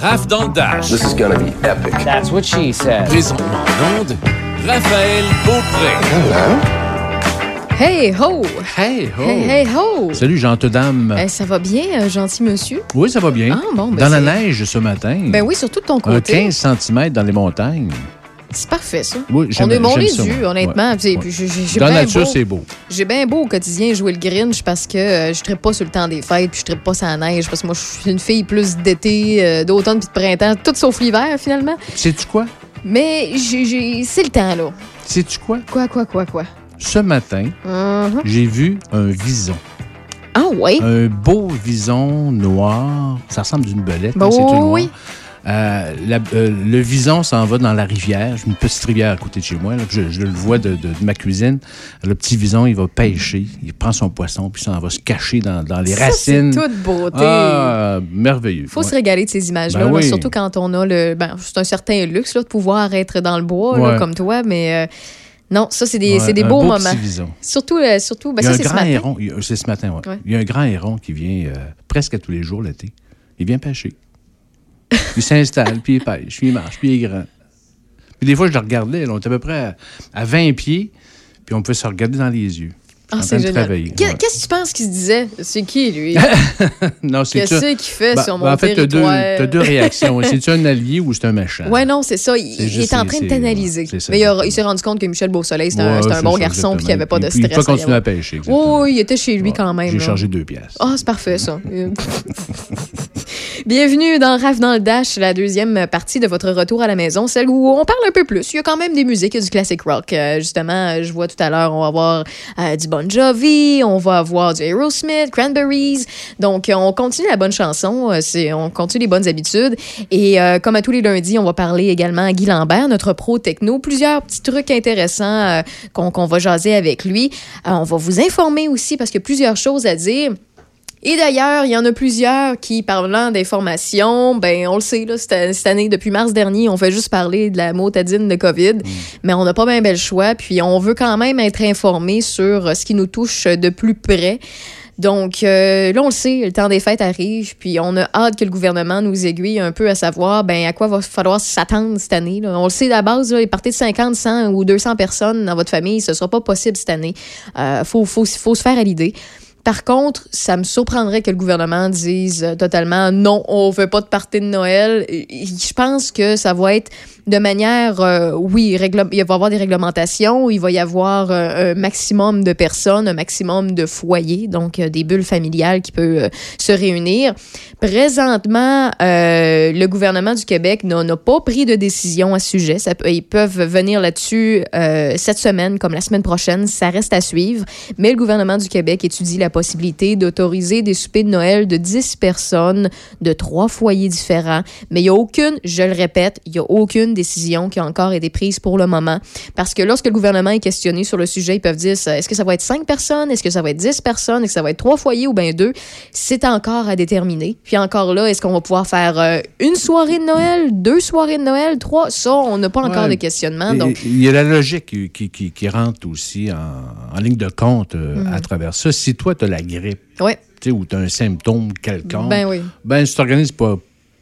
Raph dans le Dash. This is gonna be epic. That's what she said. Présentement en onde, Raphaël Beaupré. Hey ho! Hey, ho! Hey, hey ho! Salut, gente dame. Eh, ça va bien, euh, gentil monsieur? Oui, ça va bien. Ah, bon, ben dans la neige ce matin. Ben oui, surtout de ton Un côté. 15 cm dans les montagnes. C'est parfait, ça. Oui, On est bon j'aime les ça, yeux, moi. honnêtement. Ouais, ouais. Dans la nature, c'est beau. J'ai bien beau au quotidien jouer le Grinch parce que euh, je ne pas sur le temps des fêtes, puis je ne pas sur la neige, parce que moi, je suis une fille plus d'été, euh, d'automne puis de printemps, tout sauf l'hiver, finalement. Sais-tu quoi? Mais c'est le temps, là. Sais-tu quoi? Quoi, quoi, quoi, quoi? Ce matin, Mhm. j'ai vu un vison. Ah ouais? Un beau vison noir. Ça ressemble d'une belette. Bah hein, c'est oui, tout noir. oui. Euh, la- euh, le vison s'en va dans la rivière. J'ai une petite rivière à côté de chez moi. là, je, je le vois de, de- de ma cuisine. Le petit vison, il va pêcher. Il prend son poisson, puis ça en va se cacher dans, dans les Ça, racines. c'est toute beauté. Ah, merveilleux. faut Ouais. se régaler de ces images-là, Ben oui. surtout quand on a le. Ben, c'est un certain luxe là, de pouvoir être dans le bois, là, comme toi, mais euh, non, ça, c'est des, Ouais, c'est des un beaux beau moments. Surtout, euh, surtout ben, il y a ça, un c'est ce grand matin. héron. il y a- C'est ce matin. Ouais. Il y a un grand héron qui vient euh, presque à tous les jours l'été. Il vient pêcher. il s'installe, puis il pêche, puis il marche, puis il est grand. Puis des fois, je le regardais, là, on était à peu près à, à 20 pieds, puis on pouvait se regarder dans les yeux. Ah, c'est génial. Ouais. Qu'est-ce que tu penses qu'il se disait? C'est qui, lui? non, c'est. Qu'est-ce qu'il fait Ben, sur ben, mon en fait, territoire? t'as deux réactions. C'est-tu un allié ou c'est un méchant? Ouais, non, c'est ça. Il, C'est il est en train de t'analyser. ouais, Mais il, il s'est rendu compte que Michel Beausoleil, c'était un, Ouais, bon ça, garçon puis qu'il n'y avait pas de stress. Il peut continuer à pêcher. exactement. Oui, il était chez lui quand même. J'ai chargé deux pièces. Ah, c'est parfait, ça. Bienvenue dans Rave dans le Dash, la deuxième partie de votre retour à la maison, celle où on parle un peu plus. Il y a quand même des musiques, du classic rock. Euh, justement, euh, je vois tout à l'heure, on va avoir euh, du Bon Jovi, on va avoir du Aerosmith, Cranberries. Donc, euh, on continue la bonne chanson, euh, on continue les bonnes habitudes. Et euh, comme à tous les lundis, on va parler également à Guy Lambert, notre pro techno. Plusieurs petits trucs intéressants qu'on, va jaser avec lui. On va vous informer aussi parce qu'il y a plusieurs choses à dire. Et d'ailleurs, il y en a plusieurs qui, parlant d'information, ben on le sait, là, cette, année, depuis mars dernier, on fait juste parler de la motadine de COVID, mais on n'a pas bien bel choix, puis on veut quand même être informé sur euh, ce qui nous touche de plus près. Donc euh, là, on le sait, le temps des fêtes arrive, puis on a hâte que le gouvernement nous aiguille un peu à savoir ben à quoi va falloir s'attendre cette année. là. On le sait à la base, là, les parties de 50, 100 ou 200 personnes dans votre famille, ce sera pas possible cette année. Euh, faut, faut, faut se faire à l'idée. Par contre, ça me surprendrait que le gouvernement dise euh, totalement non, on veut pas de partie de Noël. Je pense que ça va être de manière, euh, oui, il va y avoir des réglementations, il va y avoir euh, un maximum de personnes, un maximum de foyers, donc euh, des bulles familiales qui peuvent se réunir. Présentement, le gouvernement du Québec n'a pas pris de décision à ce sujet. Ils peuvent venir là-dessus cette semaine comme la semaine prochaine. Ça reste à suivre. Mais le gouvernement du Québec étudie la possibilité d'autoriser des soupers de Noël de 10 personnes de trois foyers différents. Mais il n'y a aucune, je le répète, il n'y a aucune décision qui a encore été prise pour le moment. Parce que lorsque le gouvernement est questionné sur le sujet, ils peuvent dire est-ce que ça va être 5 personnes, est-ce que ça va être 10 personnes, est-ce que ça va être trois foyers ou bien deux? C'est encore à déterminer. Puis encore là, est-ce qu'on va pouvoir faire euh, une soirée de Noël, deux soirées de Noël, trois? Ça, on n'a pas encore Ouais. de questionnement. Donc, Il y a la logique qui, qui- qui- qui rentre aussi en, en ligne de compte euh, Mhm. à travers ça. Si toi, tu as la grippe, ouais. ou tu as un symptôme quelconque, Ben oui. ben, si tu t'organises pas,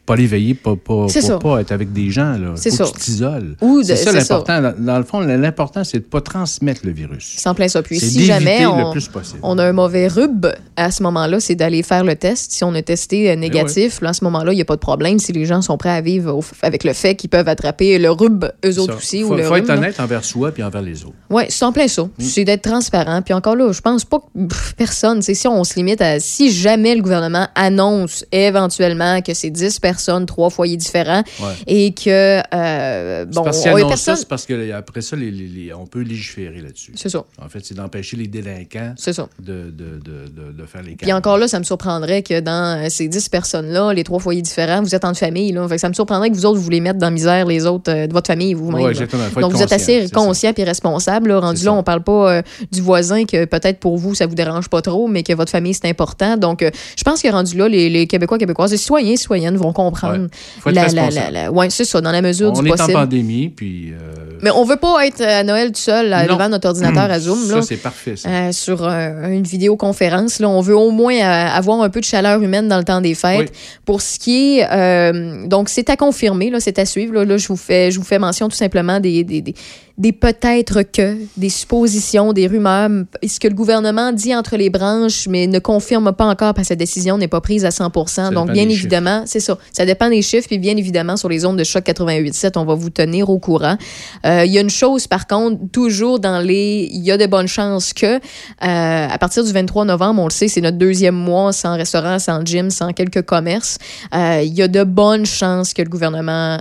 pas les veiller, pas, pas, pas, pas être avec des gens, là. C'est ça. tu t'isoles. C'est ça c'est l'important. Dans, dans le fond, l'important, c'est de ne pas transmettre le virus. En plein ça. Puis C'est si jamais le on, plus possible. on a un mauvais rub, à ce moment-là, c'est d'aller faire le test. Si on a testé euh, négatif, là, à ce moment-là, il n'y a pas de problème. Si les gens sont prêts à vivre au- avec le fait qu'ils peuvent attraper le rub, eux autres aussi, faut, ou le faut être là. honnête envers soi puis envers les autres. Oui, en plein ça. Mm. C'est d'être transparent. Puis encore là, je pense pas que pff, personne, c'est si on se limite à si jamais le gouvernement annonce éventuellement que c'est 10 personnes, trois foyers différents Ouais. et que euh, bon, parce qu'il ça, c'est parce qu'après ça, les- les- les- on peut légiférer là-dessus. C'est ça. En fait, c'est d'empêcher les délinquants ça. de, de, de, de, faire les Puis cas. encore là, ça me surprendrait que dans euh, ces 10 personnes-là, les trois foyers différents, vous êtes en famille. Là. Fait que ça me surprendrait que vous autres, vous les mettre dans la misère, les autres euh, de votre famille vous-même. Ouais, Donc, vous êtes assez ça. conscient et responsable. Là. Rendu là, ça. on parle pas euh, du voisin que peut-être pour vous, ça vous dérange pas trop, mais que votre famille, c'est important. Donc, euh, je pense que rendu là, les, les Québécois, Québécoises, les citoyens, citoyennes vont comprendre comprendre. Ouais. Faut être la, la, responsable. la- la- ouais, c'est ça, dans la mesure On du est en possible. pandémie, puis... euh, Mais on veut pas être à Noël tout seul là, devant notre ordinateur à Zoom. Ça, là. c'est parfait, ça. Euh, sur euh, une vidéoconférence. Là, on veut au moins euh, avoir un peu de chaleur humaine dans le temps des fêtes. Oui. Pour ce qui est, donc c'est à confirmer, là, c'est à suivre. Là, Là, je vous fais, je vous fais mention tout simplement des, des, des, des peut-être que, des suppositions, des rumeurs, ce que le gouvernement dit entre les branches, mais ne confirme pas encore parce que sa décision n'est pas prise à 100% Donc, bien évidemment, c'est ça. Ça dépend des chiffres, puis bien évidemment, sur les ondes de choc 88.7, on va vous tenir au courant. Euh, Il y a une chose, par contre, toujours dans les... Il y a de bonnes chances que, euh, à partir du 23 novembre, on le sait, c'est notre deuxième mois sans restaurant, sans gym, sans quelques commerces. Euh, Il y a de bonnes chances que le gouvernement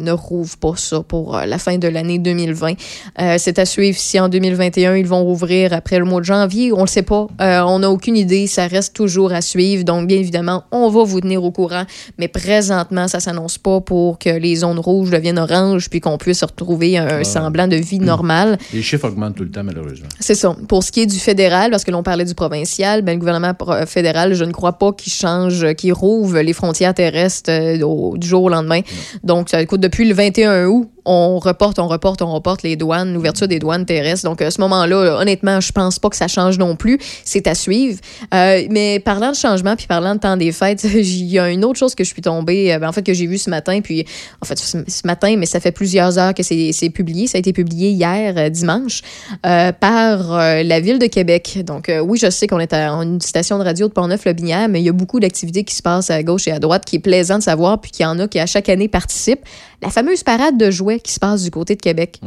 ne rouvre pas ça pour la fin de l'année 2020. Euh, c'est à suivre si en 2021, ils vont rouvrir après le mois de janvier. On le sait pas. On n'a aucune idée. Ça reste toujours à suivre. Donc, bien évidemment, on va vous tenir au courant. Mais présentement, ça s'annonce pas pour que les zones rouges deviennent oranges puis qu'on puisse retrouver un semblant de vie normale. Les chiffres augmentent tout le temps, malheureusement. C'est ça. Pour ce qui est du fédéral, parce que l'on parlait du provincial, ben, le gouvernement pro- fédéral, je ne crois pas qu'il change, euh, qu'il rouvre les frontières terrestres euh, au- du jour au lendemain. Donc, ça coûte depuis le 21 août, on reporte, on reporte, on reporte les douanes, l'ouverture des douanes terrestres. Donc, à ce moment-là, là, honnêtement, je pense pas que ça change non plus. C'est à suivre. Euh, mais parlant de changement, puis parlant de temps des fêtes, il y a une autre chose que je suis tombée, euh, ben, en fait, que j'ai vu ce matin, puis en fait, ce matin, mais ça fait plusieurs heures que c'est publié. Ça a été publié hier, euh, dimanche, euh, par euh, la Ville de Québec. Donc, euh, oui, je sais qu'on est à une station de radio de Portneuf-le-Binière, mais il y a beaucoup d'activités qui se passent à gauche et à droite qui est plaisant de savoir, puis qu'il y en a qui, à chaque année, participent. La fameuse parade de jouets qui se passe du côté de Québec.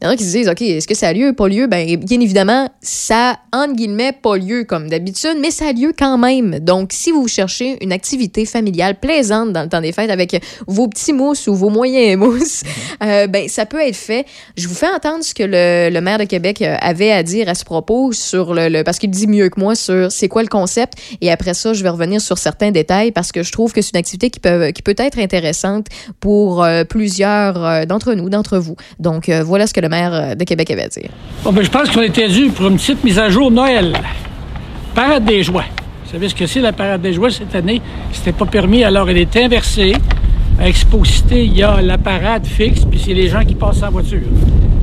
Il y en a qui se disent, OK, est-ce que ça a lieu, pas lieu? Ben, bien évidemment, ça, entre guillemets, pas lieu comme d'habitude, mais ça a lieu quand même. Donc, si vous cherchez une activité familiale plaisante dans le temps des fêtes avec vos petits mousses ou vos moyens mousses, euh, ben, ça peut être fait. Je vous fais entendre ce que le, le maire de Québec euh, avait à dire à ce propos sur le, le- parce qu'il dit mieux que moi sur c'est quoi le concept. Et après ça, je vais revenir sur certains détails parce que je trouve que c'est une activité qui peut, qui peut être intéressante pour euh, plusieurs euh, d'entre nous, d'entre vous. Donc, voilà ce que le maire euh, de Québec avait à dire. Bon, ben, je pense qu'on était dû pour une petite mise à jour Noël. Parade des joies. Vous savez ce que c'est la parade des joies cette année? C'était pas permis, alors elle est inversée. À Expo-Cité, il y a la parade fixe, puis c'est les gens qui passent en voiture.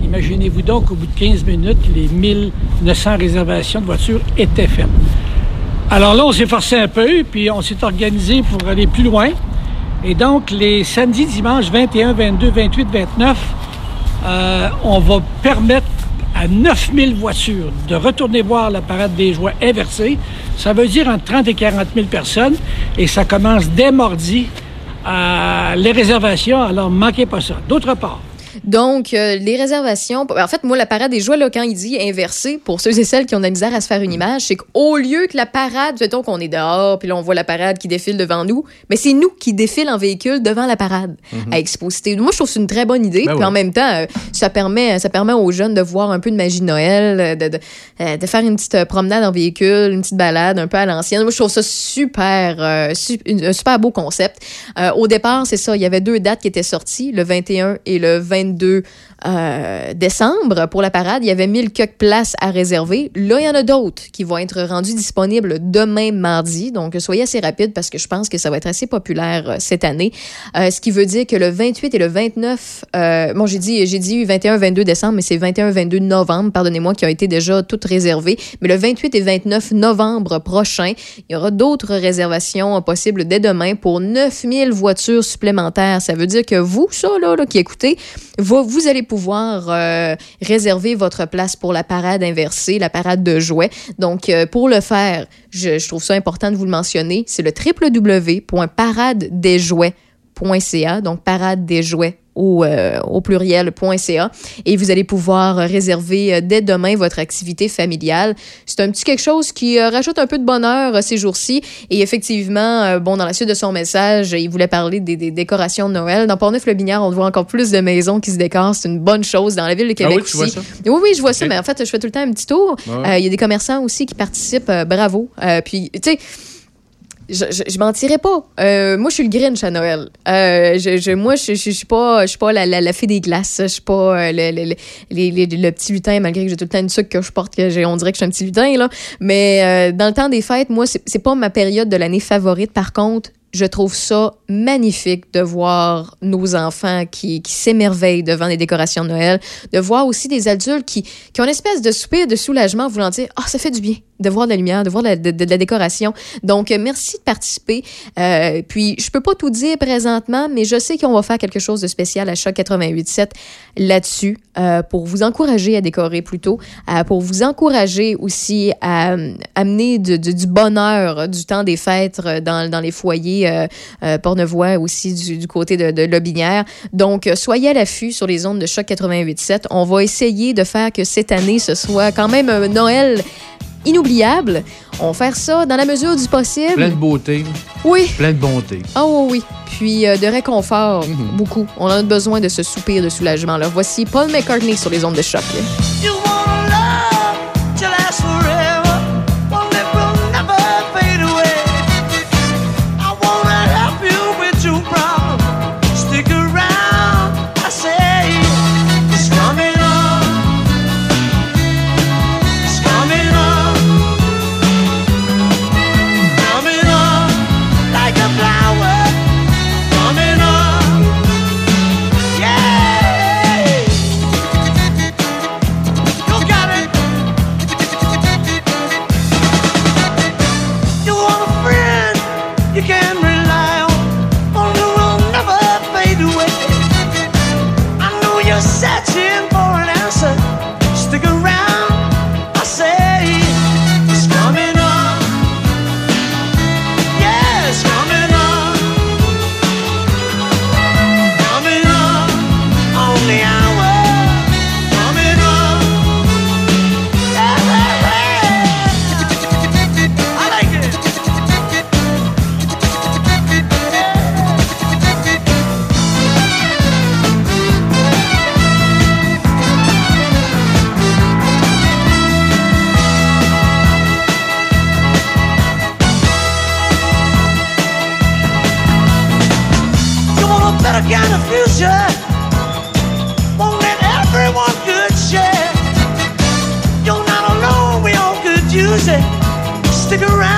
Imaginez-vous donc qu'au bout de 15 minutes, les 1900 réservations de voitures étaient faites. Alors là, on s'est forcé un peu, puis on s'est organisé pour aller plus loin. Et donc, les samedis, dimanches 21, 22, 28, 29, euh, on va permettre à 9000 voitures de retourner voir la parade des joies inversée. Ça veut dire entre 30 et 40 000 personnes. Et ça commence dès mardi. les réservations, alors manquez pas ça. D'autre part, Donc, euh, les réservations. En fait, moi, la parade des joies, là, quand il dit inversé, pour ceux et celles qui ont de la misère à se faire une image, c'est qu'au lieu que la parade, mettons qu'on est dehors, puis là, on voit la parade qui défile devant nous, mais c'est nous qui défilent en véhicule devant la parade à Exposité. Moi, je trouve que c'est une très bonne idée. Ben puis oui. en même temps, euh, ça, permet, ça permet aux jeunes de voir un peu de magie de Noël, euh, de, de, euh, de faire une petite promenade en véhicule, une petite balade un peu à l'ancienne. Moi, je trouve ça super, su- un super beau concept. Au départ, c'est ça, il y avait deux dates qui étaient sorties, le 21 et le 22 euh, décembre pour la parade. Il y avait 1000 quelques places à réserver. Là, il y en a d'autres qui vont être rendues disponibles demain mardi. Donc, soyez assez rapide parce que je pense que ça va être assez populaire euh, cette année. Euh, ce qui veut dire que le 28 et le 29, euh, bon, j'ai dit, j'ai dit 21-22 décembre, mais c'est 21-22 novembre, pardonnez-moi, qui ont été déjà toutes réservées. Mais le 28 et 29 novembre prochain, il y aura d'autres réservations possibles dès demain pour 9000 voitures supplémentaires. Ça veut dire que vous, ça, là, là, qui écoutez, vous, allez pouvoir euh, réserver votre place pour la parade inversée, la parade de jouets. Donc, euh, pour le faire, je, je trouve ça important de vous le mentionner, c'est le www.paradedesjouets.ca, donc parade des jouets au, euh, au pluriel.ca et vous allez pouvoir réserver euh, dès demain votre activité familiale. C'est un petit quelque chose qui euh, rajoute un peu de bonheur euh, ces jours-ci et effectivement, bon, dans la suite de son message, il voulait parler des, des décorations de Noël. Dans Portneuf-le-Binière, on voit encore plus de maisons qui se décorent. C'est une bonne chose. Dans la ville de Québec Ah oui, tu aussi. vois ça? Oui, oui, je vois ça, mais en fait, je fais tout le temps un petit tour. Ouais. Il y a des commerçants aussi qui participent. euh, bravo. Puis, tu sais, je, je, je mentirais pas. Euh, moi, je suis le Grinch à Noël. Euh, je, je, moi, je, je, suis pas, je suis pas la, la, la fée des glaces. Je suis pas euh, le, le, le, le petit lutin, malgré que j'ai tout le temps une sucre que je porte, que on dirait que je suis un petit lutin, là. Mais euh, dans le temps des fêtes, moi, c'est c'est pas ma période de l'année favorite. Par contre, Je trouve ça magnifique de voir nos enfants qui, s'émerveillent devant les décorations de Noël, de voir aussi des adultes qui, qui ont une espèce de soupir de soulagement en voulant dire « Ah, ça fait du bien de voir de la lumière, de voir de la, décoration. » Donc, euh, merci de participer. Euh, puis, je peux pas tout dire présentement, mais je sais qu'on va faire quelque chose de spécial à Choc 88.7 là-dessus euh, pour vous encourager à décorer plutôt, euh, pour vous encourager aussi à amener de- du bonheur du temps des fêtes dans, dans les foyers euh, euh, Pornevoix aussi du, du côté de, de Lobinière. Donc, euh, soyez à l'affût sur les ondes de Choc 88.7. On va essayer de faire que cette année, ce soit quand même un Noël inoubliable. On va faire ça dans la mesure du possible. Plein de beauté, Oui. plein de bonté. Ah oui, oui. Puis euh, de réconfort, Mhm. beaucoup. On a besoin de ce soupir de soulagement. là. Voici Paul McCartney sur les ondes de choc. You wanna love music. Stick around.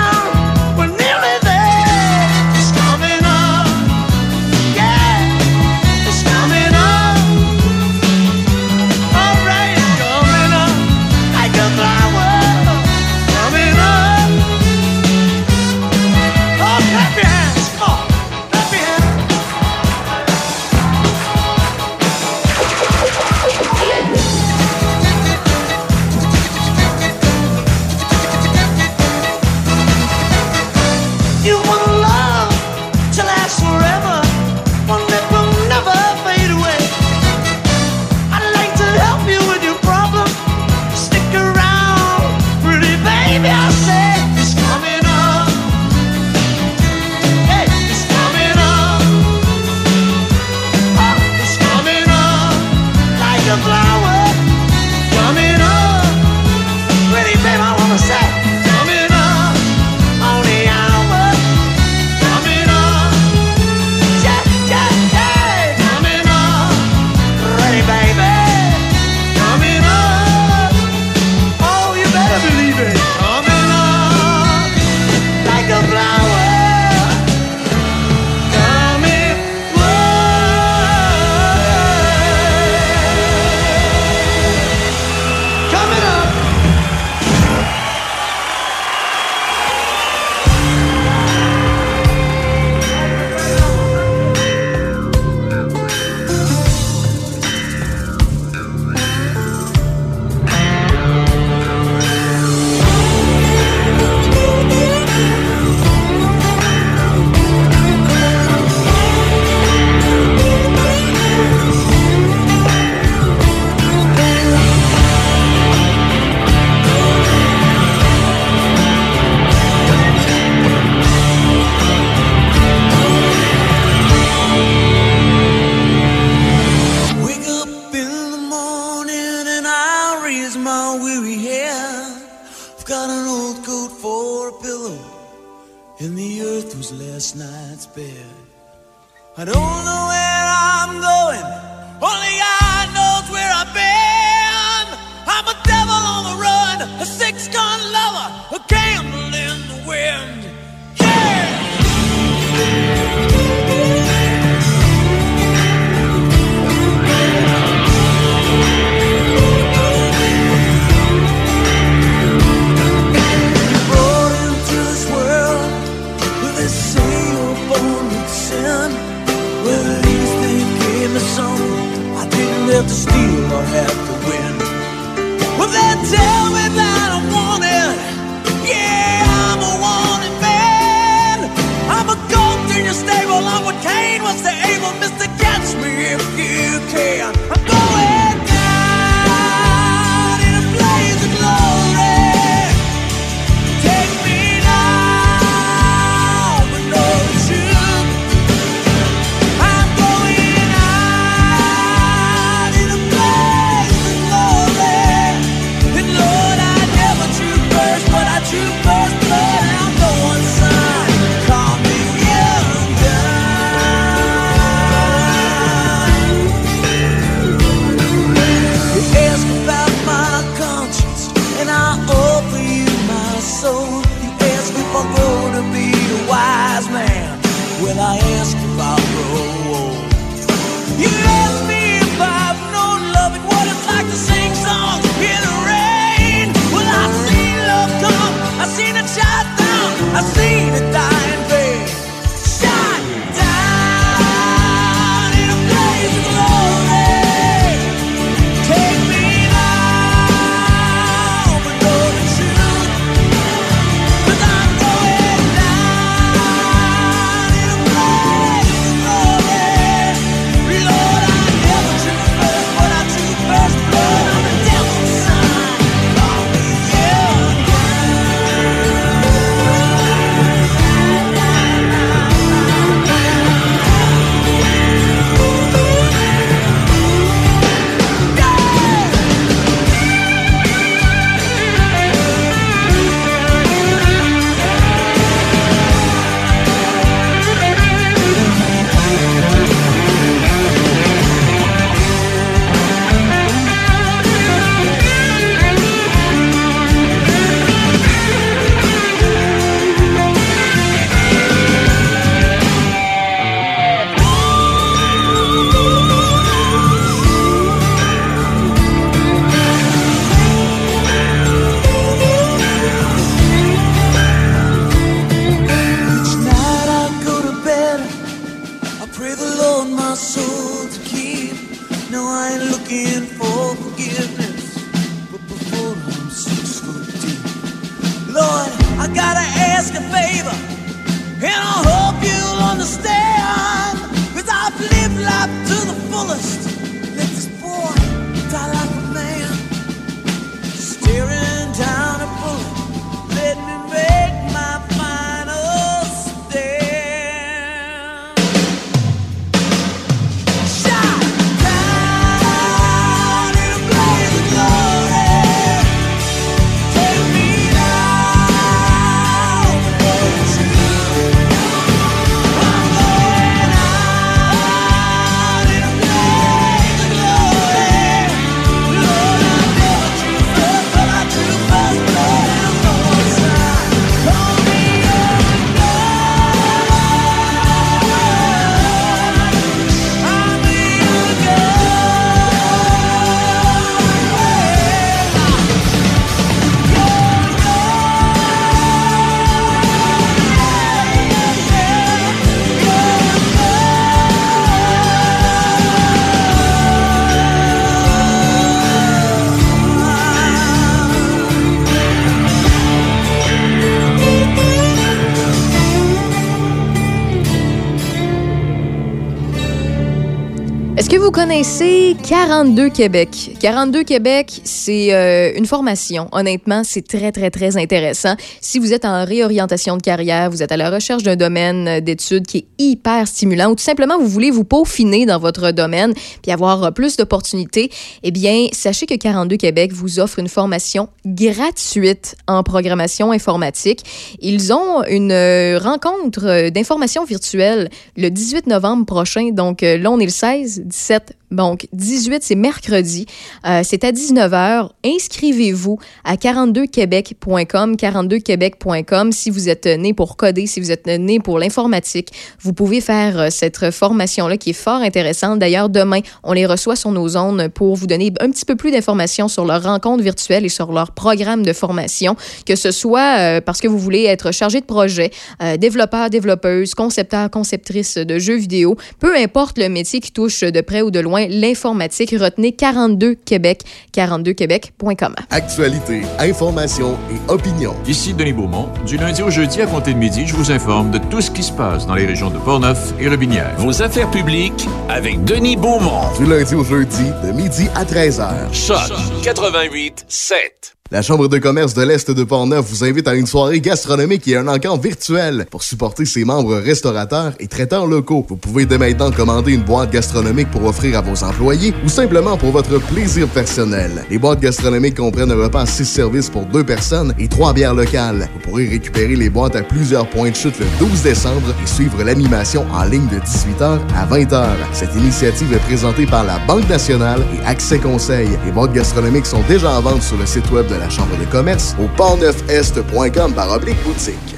Est-ce que vous connaissez 42 Québec? 42 Québec, c'est euh, une formation. Honnêtement, c'est très, très, très intéressant. Si vous êtes en réorientation de carrière, vous êtes à la recherche d'un domaine euh, d'études qui est hyper stimulant ou tout simplement vous voulez vous peaufiner dans votre domaine puis avoir euh, plus d'opportunités, eh bien, sachez que 42 Québec vous offre une formation gratuite en programmation informatique. Ils ont une rencontre d'information virtuelle le 18 novembre prochain. Donc, là, on est le 16, 17, donc 18, c'est mercredi. Euh, c'est à 19h. Inscrivez-vous à 42québec.com, 42québec.com. Si vous êtes né pour coder, si vous êtes né pour l'informatique, vous pouvez faire euh, cette formation-là qui est fort intéressante. D'ailleurs, demain, on les reçoit sur nos zones pour vous donner un petit peu plus d'informations sur leur rencontre virtuelle et sur leur programme de formation, que ce soit euh, parce que vous voulez être chargé de projet, développeur, développeuse, concepteur, conceptrice de jeux vidéo, peu importe le métier qui touche de près ou de loin l'informatique. Retenez 42 Québec, 42québec.com. Actualité, information et opinion. Ici Denis Beaumont. Du lundi au jeudi à compter de midi, je vous informe de tout ce qui se passe dans les régions de Portneuf et Robinière. Vos affaires publiques avec Denis Beaumont. Du lundi au jeudi, de midi à 13h. Choc 88 7. La Chambre de commerce de l'Est de Portneuf vous invite à une soirée gastronomique et un encamp virtuel pour supporter ses membres restaurateurs et traiteurs locaux. Vous pouvez dès maintenant commander une boîte gastronomique pour offrir à vos employés ou simplement pour votre plaisir personnel. Les boîtes gastronomiques comprennent un repas à 6 services pour deux personnes et trois bières locales. Vous pourrez récupérer les boîtes à plusieurs points de chute le 12 décembre et suivre l'animation en ligne de 18h à 20h. Cette initiative est présentée par la Banque nationale et Accès Conseil. Les boîtes gastronomiques sont déjà en vente sur le site web de la Chambre de commerce au portneufest.com par oblique boutique.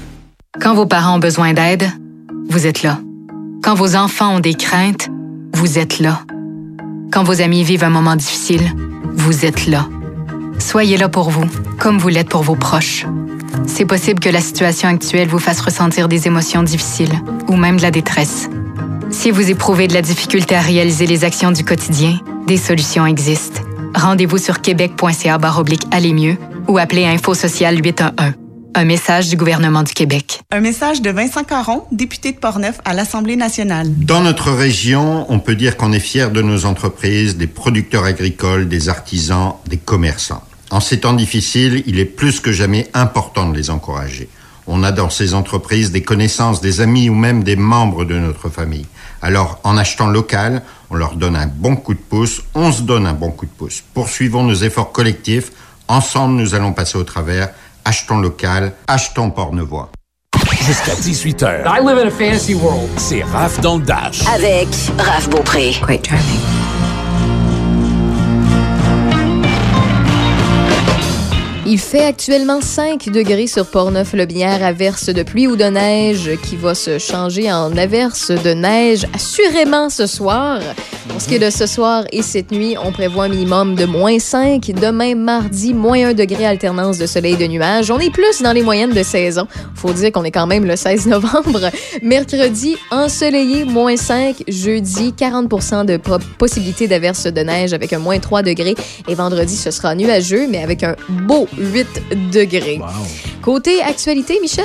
Quand vos parents ont besoin d'aide, vous êtes là. Quand vos enfants ont des craintes, vous êtes là. Quand vos amis vivent un moment difficile, vous êtes là. Soyez là pour vous, comme vous l'êtes pour vos proches. C'est possible que la situation actuelle vous fasse ressentir des émotions difficiles ou même de la détresse. Si vous éprouvez de la difficulté à réaliser les actions du quotidien, des solutions existent. Rendez-vous sur québec.ca oblique aller mieux ou appelez Info Social 811. Un message du gouvernement du Québec. Un message de Vincent Caron, député de Portneuf à l'Assemblée nationale. Dans notre région, on peut dire qu'on est fier de nos entreprises, des producteurs agricoles, des artisans, des commerçants. En ces temps difficiles, il est plus que jamais important de les encourager. On a dans ces entreprises des connaissances, des amis ou même des membres de notre famille. Alors, en achetant local, on leur donne un bon coup de pouce, on se donne un bon coup de pouce. Poursuivons nos efforts collectifs. Ensemble, nous allons passer au travers. Achetons local, achetons Portnevoix. Jusqu'à 18h. I live in a fantasy world. C'est Raph dans le Dash. Avec Raph Beaupré. Quite charming. Il fait actuellement 5 degrés sur Portneuf-le-Bière, averse de pluie ou de neige qui va se changer en averse de neige assurément ce soir. Pour ce qui est de ce soir et cette nuit, on prévoit un minimum de moins 5. Demain, mardi, moins 1 degré alternance de soleil et de nuages. On est plus dans les moyennes de saison. Faut dire qu'on est quand même le 16 novembre. Mercredi, ensoleillé, moins 5. Jeudi, 40% de po- possibilité d'averse de neige avec un moins 3 degrés. Et vendredi, ce sera nuageux, mais avec un beau 8 degrés. Côté actualité, Michel?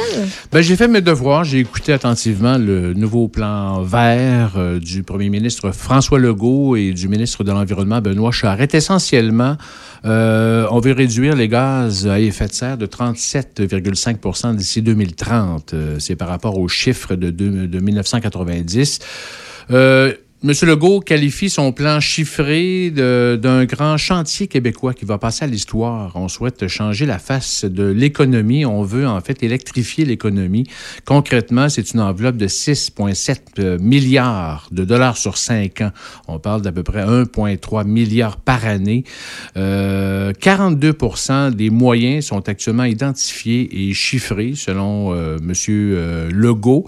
Ben, j'ai fait mes devoirs. J'ai écouté attentivement le nouveau plan vert euh, du premier ministre François Legault et du ministre de l'Environnement Benoît Charette. Essentiellement, euh, on veut réduire les gaz à effet de serre de 37,5% d'ici 2030. Euh, C'est par rapport aux chiffres de, de 1990. Euh, Monsieur Legault qualifie son plan chiffré d'un grand chantier québécois qui va passer à l'histoire. On souhaite changer la face de l'économie. On veut en fait électrifier l'économie. Concrètement, c'est une enveloppe de 6,7 euh, milliards de dollars sur cinq ans. On parle d'à peu près 1,3 milliard par année. Euh, 42% des moyens sont actuellement identifiés et chiffrés selon euh, Monsieur euh, Legault.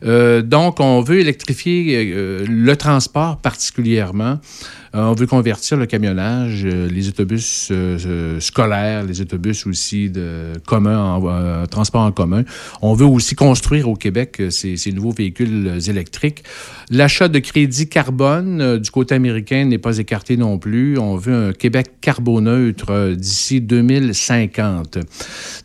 Donc, on veut électrifier le transport particulièrement. Euh, on veut convertir le camionnage, euh, les autobus euh, scolaires, les autobus aussi de transport en commun. On veut aussi construire au Québec ces, nouveaux véhicules électriques. L'achat de crédit carbone du côté américain n'est pas écarté non plus. On veut un Québec carboneutre d'ici 2050.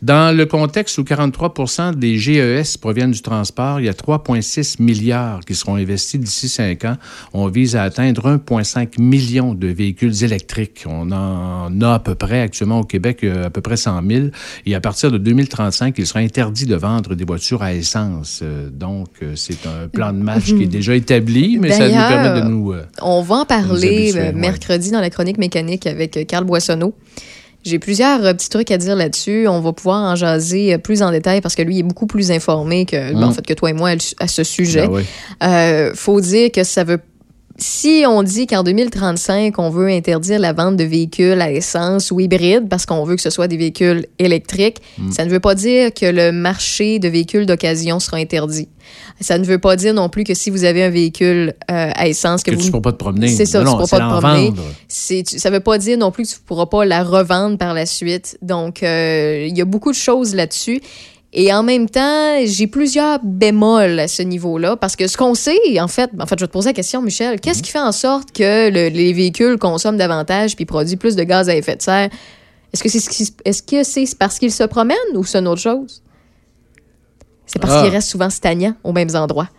Dans le contexte où 43% des GES proviennent du transport, il y a 3,6 milliards qui seront investis d'ici 5 ans. On vise à atteindre 1,5 million de véhicules électriques. On en a à peu près actuellement au Québec euh, à peu près 100 000. Et à partir de 2035, il sera interdit de vendre des voitures à essence. Euh, Donc, euh, c'est un plan de match qui est déjà établi, mais ça nous permet de nous... On va en parler habituer, ouais. mercredi dans la chronique mécanique avec Carl Boissonneau. J'ai plusieurs petits trucs à dire là-dessus. On va pouvoir en jaser plus en détail parce que lui est beaucoup plus informé que, ben, en fait, que toi et moi à, ce sujet. ben ouais. Euh, faut dire que ça veut. Si on dit qu'en 2035, on veut interdire la vente de véhicules à essence ou hybrides parce qu'on veut que ce soit des véhicules électriques, Mm. ça ne veut pas dire que le marché de véhicules d'occasion sera interdit. Ça ne veut pas dire non plus que si vous avez un véhicule euh, à essence que, Que vous tu ne pourras pas te promener. c'est ça, Non, tu non, pourras pas te en promener. tu- ça veut pas dire non plus que tu pourras pas la revendre par la suite. Donc, euh, il y a beaucoup de choses là-dessus. Et en même temps, j'ai plusieurs bémols à ce niveau-là, parce que ce qu'on sait, en fait, en fait, je vais te poser la question, Michel, qu'est-ce qui fait en sorte que le- les véhicules consomment davantage puis produisent plus de gaz à effet de serre? Est-ce que c'est ce qui- est-ce que c'est parce qu'ils se promènent ou c'est une autre chose? C'est parce Ah. qu'ils restent souvent stagnants aux mêmes endroits.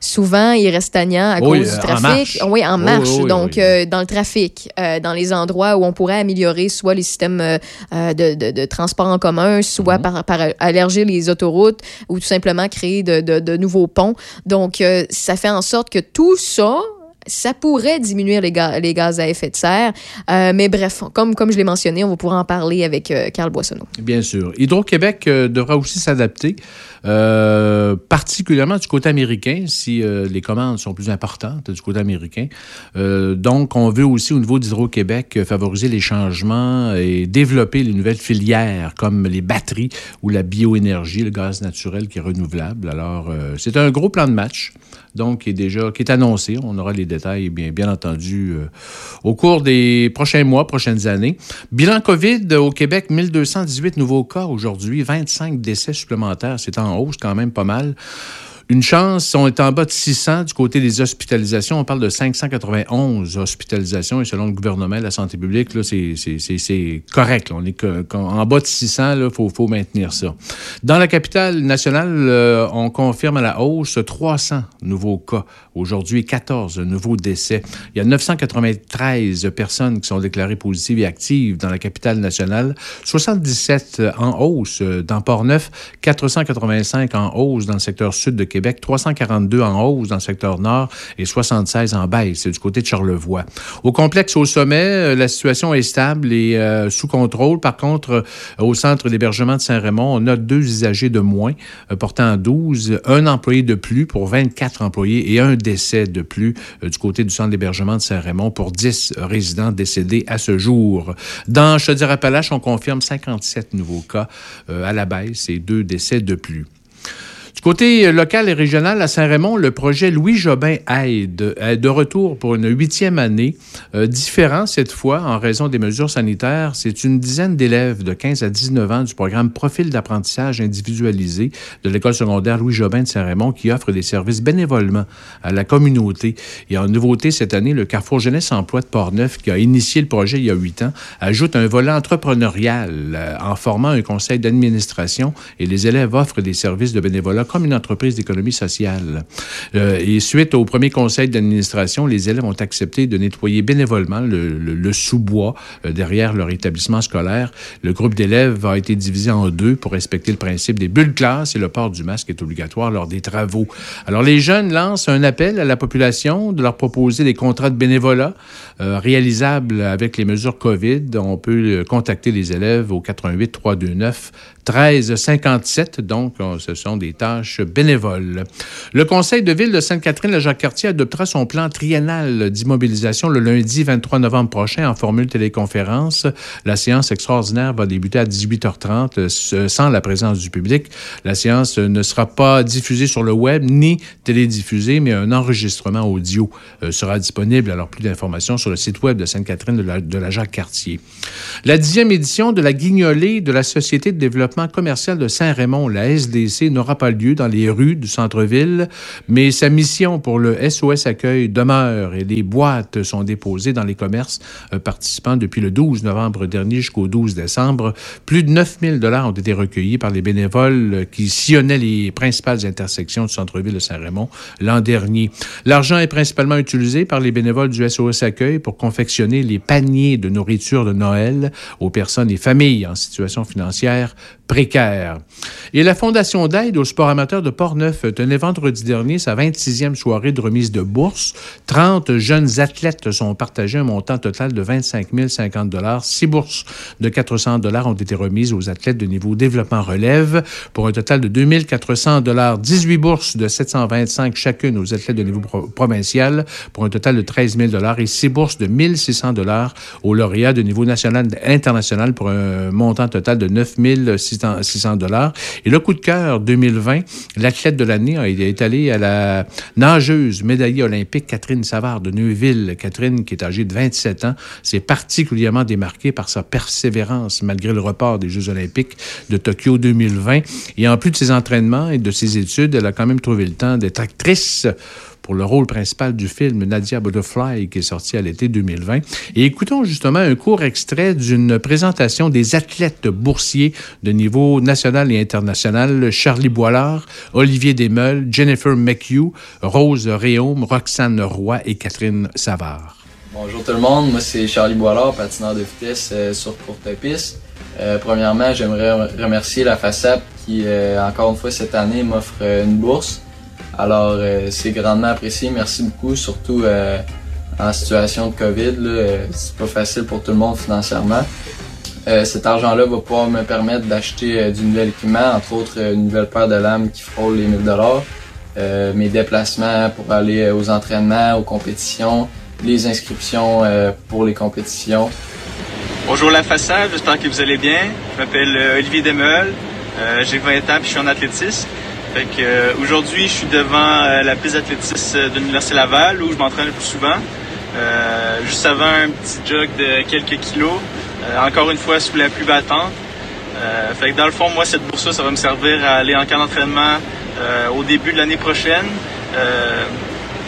Souvent, ils restent stagnants à Oui, cause euh, du en trafic. marche. Oui, en marche. oui, oui, Donc, euh, dans le trafic, euh, dans les endroits où on pourrait améliorer soit les systèmes euh, euh, de, de- de transport en commun, soit Mhm. par, par allerger les autoroutes ou tout simplement créer de, de- nouveaux ponts. Donc, euh, ça fait en sorte que tout ça, ça pourrait diminuer les, ga- les gaz à effet de serre. Euh, mais bref, comme, je l'ai mentionné, on va pouvoir en parler avec euh, Carl Boissonneau. Bien sûr. Hydro-Québec euh, devra aussi s'adapter, euh, particulièrement du côté américain, si les commandes sont plus importantes du côté américain. Donc, on veut aussi, au niveau d'Hydro-Québec, favoriser les changements et développer les nouvelles filières, comme les batteries ou la bioénergie, le gaz naturel qui est renouvelable. Alors, c'est un gros plan de match, donc, qui est déjà est annoncé. On aura les détails, bien, bien entendu, euh, au cours des prochains mois, prochaines années. Bilan COVID au Québec, 1218 nouveaux cas aujourd'hui, 25 décès supplémentaires. C'est en hausse quand même pas mal. Une chance, on est en bas de 600 du côté des hospitalisations. On parle de 591 hospitalisations et selon le gouvernement, la santé publique, c'est, correct. On est en bas de 600, il faut, faut maintenir ça. Dans la capitale nationale, euh, on confirme à la hausse 300 nouveaux cas. Aujourd'hui, 14 nouveaux décès. Il y a 993 personnes qui sont déclarées positives et actives dans la capitale nationale, 77 en hausse dans Port-Neuf, 485 en hausse dans le secteur sud de Québec, 342 en hausse dans le secteur nord et 76 en baisse du côté de Charlevoix. Au complexe au sommet, euh, la situation est stable et euh, sous contrôle. Par contre, euh, au centre d'hébergement de Saint-Raymond, on note deux usagers de moins, portant 12, un employé de plus pour 24 employés et un décès de plus du côté du centre d'hébergement de Saint-Raymond pour 10 résidents décédés à ce jour. Dans Chaudière-Appalaches, on confirme 57 nouveaux cas à la baisse et deux décès de plus. Du côté euh, local et régional, à Saint-Raymond, le projet Louis Jobin Aide est de retour pour une huitième année. Euh, différent cette fois en raison des mesures sanitaires. C'est une dizaine d'élèves de 15 à 19 ans du programme Profil d'apprentissage individualisé de l'école secondaire Louis Jobin de Saint-Raymond qui offre des services bénévolement à la communauté. Et en nouveauté cette année, le Carrefour Jeunesse Emploi de Portneuf, qui a initié le projet il y a huit ans, ajoute un volet entrepreneurial euh, en formant un conseil d'administration et les élèves offrent des services de bénévolat comme une entreprise d'économie sociale. Euh, et suite au premier conseil d'administration, les élèves ont accepté de nettoyer bénévolement le, sous-bois euh, derrière leur établissement scolaire. Le groupe d'élèves a été divisé en deux pour respecter le principe des bulles classe et le port du masque est obligatoire lors des travaux. Alors, les jeunes lancent un appel à la population de leur proposer des contrats de bénévolat euh, réalisables avec les mesures COVID. On peut contacter les élèves au 88 329 1357. Donc, ce sont des tâches bénévoles. Le Conseil de ville de Sainte-Catherine-la-Jacques-Cartier adoptera son plan triennal d'immobilisation le lundi 23 novembre prochain en formule téléconférence. La séance extraordinaire va débuter à 18h30 euh, s- sans la présence du public. La séance ne sera pas diffusée sur le web ni télédiffusée, mais un enregistrement audio euh, sera disponible. Alors, plus d'informations sur le site web de Sainte-Catherine de la, de la Jacques-Cartier. La dixième édition de la guignolée de la Société de développement commercial de Saint-Raymond, la SDC, n'aura pas lieu dans les rues du centre-ville, mais sa mission pour le SOS Accueil demeure et les boîtes sont déposées dans les commerces euh, participants depuis le 12 novembre dernier jusqu'au 12 décembre. Plus de 9000 dollars ont été recueillis par les bénévoles qui sillonnaient les principales intersections du centre-ville de Saint-Raymond l'an dernier. L'argent est principalement utilisé par les bénévoles du SOS Accueil pour confectionner les paniers de nourriture de Noël aux personnes et familles en situation financière Et la Fondation d'aide aux sports amateurs de Portneuf tenait vendredi dernier sa 26e soirée de remise de bourse. 30 jeunes athlètes sont partagés un montant total de 25 050 dollars. Six bourses de 400 dollars ont été remises aux athlètes de niveau développement relève pour un total de 2 400 dollars. 18 bourses de 725 chacune aux athlètes de niveau pro- provincial pour un total de 13 000 dollars et six bourses de 1 600 dollars aux lauréats de niveau national et international pour un montant total de 9 600 600 dollars. Et le coup de cœur 2020, l'athlète de l'année est allé à la nageuse médaillée olympique Catherine Savard de Neuville. Catherine, qui est âgée de 27 ans, s'est particulièrement démarquée par sa persévérance malgré le report des Jeux olympiques de Tokyo 2020. Et en plus de ses entraînements et de ses études, elle a quand même trouvé le temps d'être actrice pour le rôle principal du film Nadia Butterfly qui est sorti à l'été 2020. Et écoutons justement un court extrait d'une présentation des athlètes boursiers de niveau national et international, Charlie Boilard, Olivier Desmeules, Jennifer McHugh, Rose Réaume, Roxane Roy et Catherine Savard. Bonjour tout le monde, moi c'est Charlie Boilard, patineur de vitesse euh, sur courte piste. Euh, premièrement, j'aimerais remercier la FASAP qui, euh, encore une fois cette année, m'offre une bourse. Alors, euh, c'est grandement apprécié. Merci beaucoup, surtout euh, en situation de COVID. euh, c'est pas facile pour tout le monde financièrement. Cet argent-là va pouvoir me permettre d'acheter du nouvel équipement, entre autres une nouvelle paire de lames qui frôle les 1000 euh, mes déplacements pour aller aux entraînements, aux compétitions, les inscriptions pour les compétitions. Bonjour la façade, j'espère que vous allez bien. Je m'appelle Olivier Demeul, j'ai 20 ans puis je suis en athlétisme. Euh, aujourd'hui, je suis devant euh, la piste d'athlétisme de l'Université Laval où je m'entraîne le plus souvent. Euh, juste avant un petit jog de quelques kilos, encore une fois sous la pluie battante. Fait que dans le fond, moi, cette bourse-là, ça va me servir à aller en camp d'entraînement au début de l'année prochaine. Euh,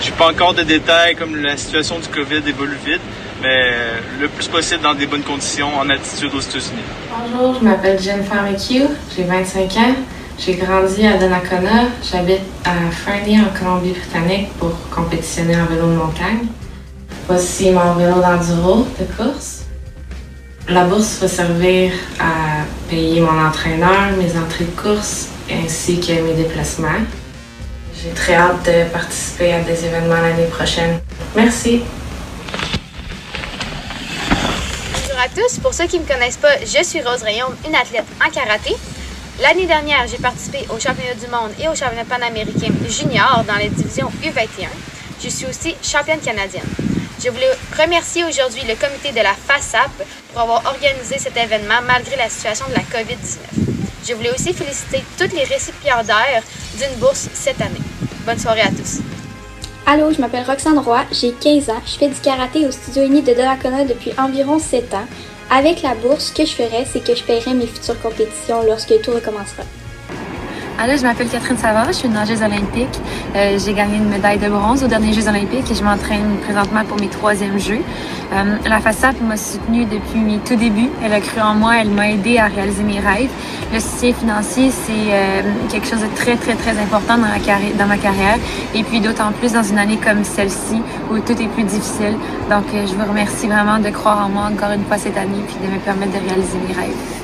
j'ai pas encore de détails comme la situation du COVID évolue vite, mais le plus possible dans des bonnes conditions en altitude aux États-Unis. Bonjour, je m'appelle Jennifer McHugh, j'ai 25 ans. J'ai grandi à Donnacona. J'habite à Fernie en Colombie-Britannique pour compétitionner en vélo de montagne. Voici mon vélo d'enduro de course. La bourse va servir à payer mon entraîneur, mes entrées de course ainsi que mes déplacements. J'ai très hâte de participer à des événements l'année prochaine. Merci. Bonjour à tous. Pour ceux qui ne me connaissent pas, je suis Rose Rayon, une athlète en karaté. L'année dernière, j'ai participé au championnat du monde et au championnat panaméricain junior dans les divisions U21. Je suis aussi championne canadienne. Je voulais remercier aujourd'hui le comité de la FASAP pour avoir organisé cet événement malgré la situation de la COVID-19. Je voulais aussi féliciter tous les récipiendaires d'une bourse cette année. Bonne soirée à tous. Allô, je m'appelle Roxane Roy, j'ai 15 ans, je fais du karaté au Studio Uni de Donnacona depuis environ 7 ans. Avec la bourse, ce que je ferais, c'est que je paierais mes futures compétitions lorsque tout recommencera. Alors, je m'appelle Catherine Savard, je suis une nageuse olympique. Euh, j'ai gagné une médaille de bronze aux derniers Jeux olympiques et je m'entraîne présentement pour mes troisièmes Jeux. Euh, la FASAP m'a soutenue depuis mes tout débuts. Elle a cru en moi, elle m'a aidé à réaliser mes rêves. Le soutien financier, c'est euh, quelque chose de très, très, très important dans, dans ma carrière. Et puis d'autant plus dans une année comme celle-ci où tout est plus difficile. Donc, je vous remercie vraiment de croire en moi encore une fois cette année puis de me permettre de réaliser mes rêves.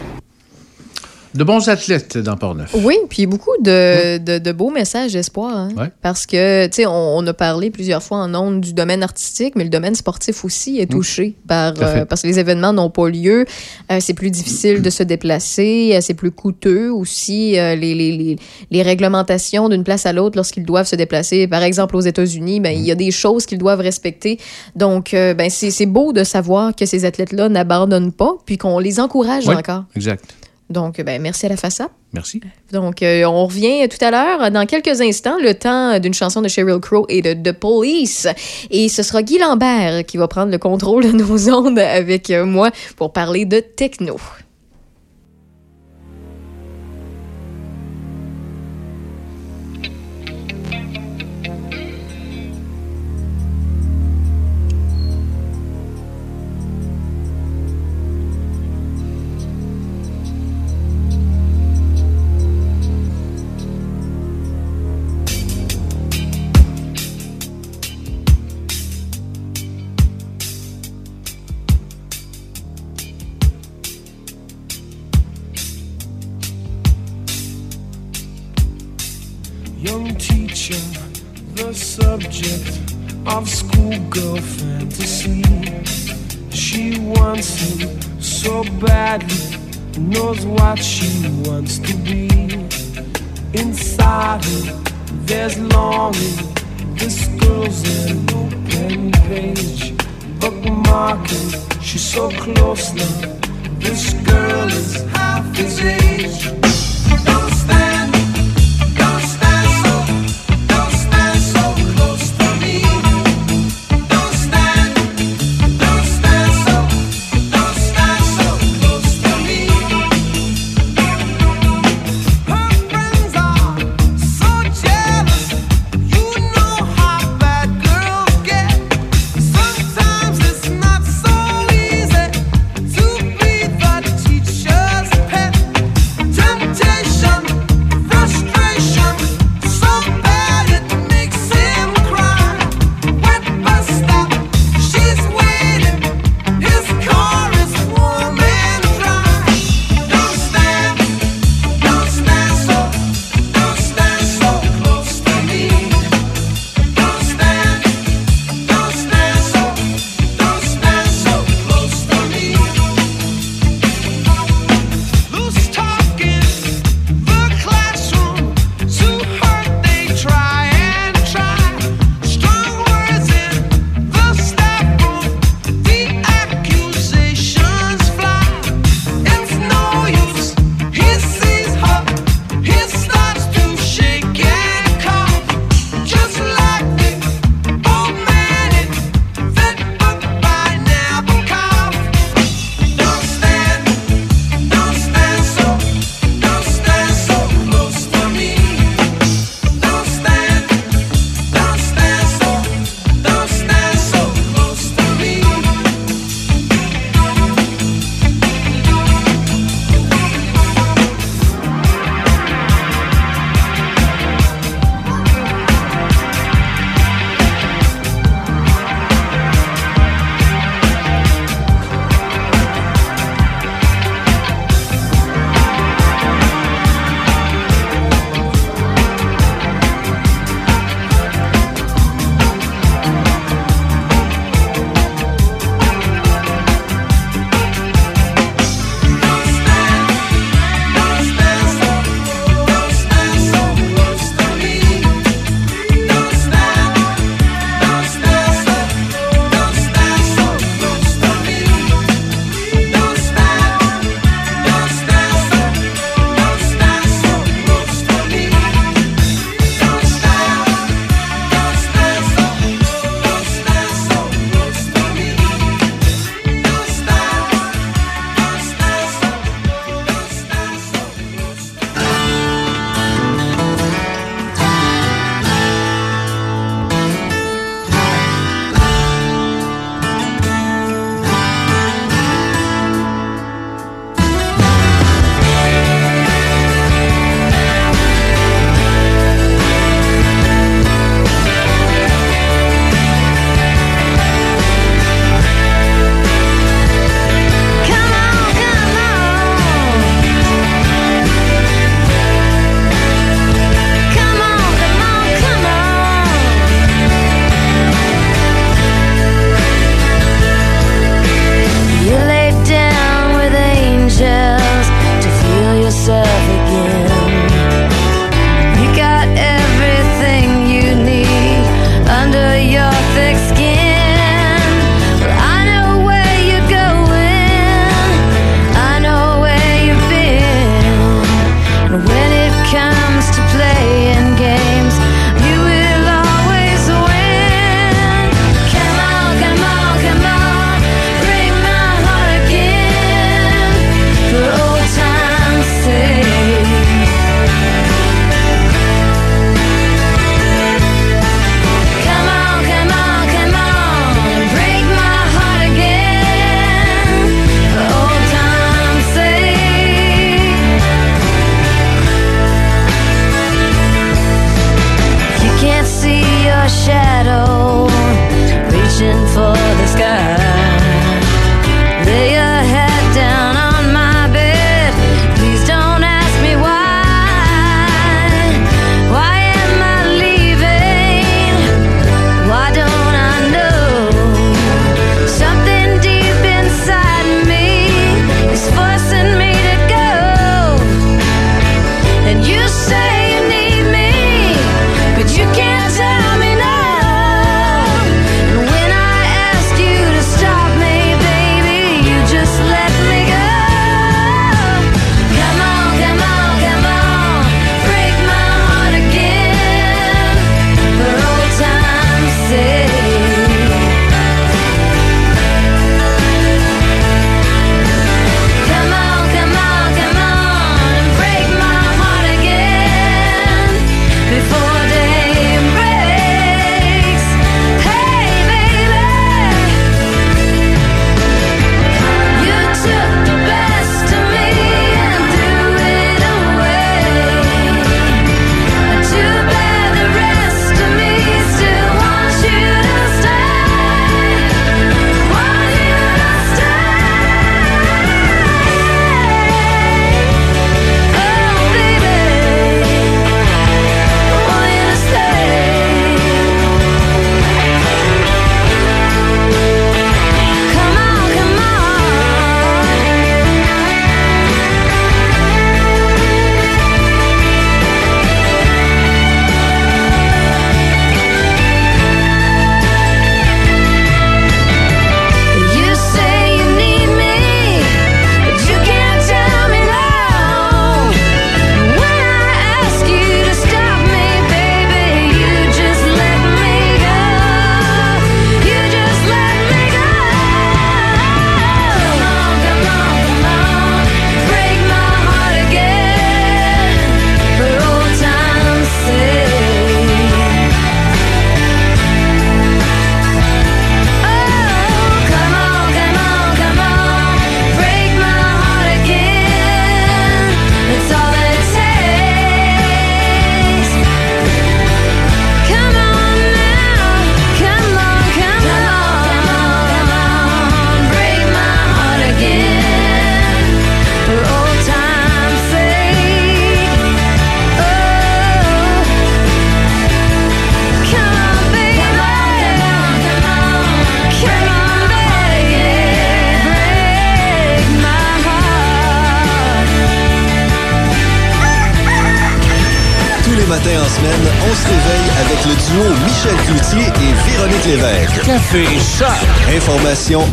De bons athlètes dans Port-Neuf. Oui, puis beaucoup de, de, de beaux messages d'espoir. hein. Ouais. Parce que, tu sais, on, on a parlé plusieurs fois en ondes du domaine artistique, mais le domaine sportif aussi est touché par, à fait. euh, parce que les événements n'ont pas lieu. Euh, c'est plus difficile de se déplacer, euh, c'est plus coûteux aussi. les, les, les, les réglementations d'une place à l'autre lorsqu'ils doivent se déplacer, par exemple aux États-Unis, ben, il y a des choses qu'ils doivent respecter. Donc, ben, c'est c'est beau de savoir que ces athlètes-là n'abandonnent pas, puis qu'on les encourage Oui, encore. Exact. Donc, ben, merci à la FASAP. Merci. Donc, euh, on revient tout à l'heure, dans quelques instants, le temps d'une chanson de Sheryl Crow et de The Police. Et ce sera Guy Lambert qui va prendre le contrôle de nos ondes avec moi pour parler de techno. Wants him so badly, knows what she wants to be. Inside her, there's longing. This girl's an open page, bookmarking. She's so close now, This girl is half his age.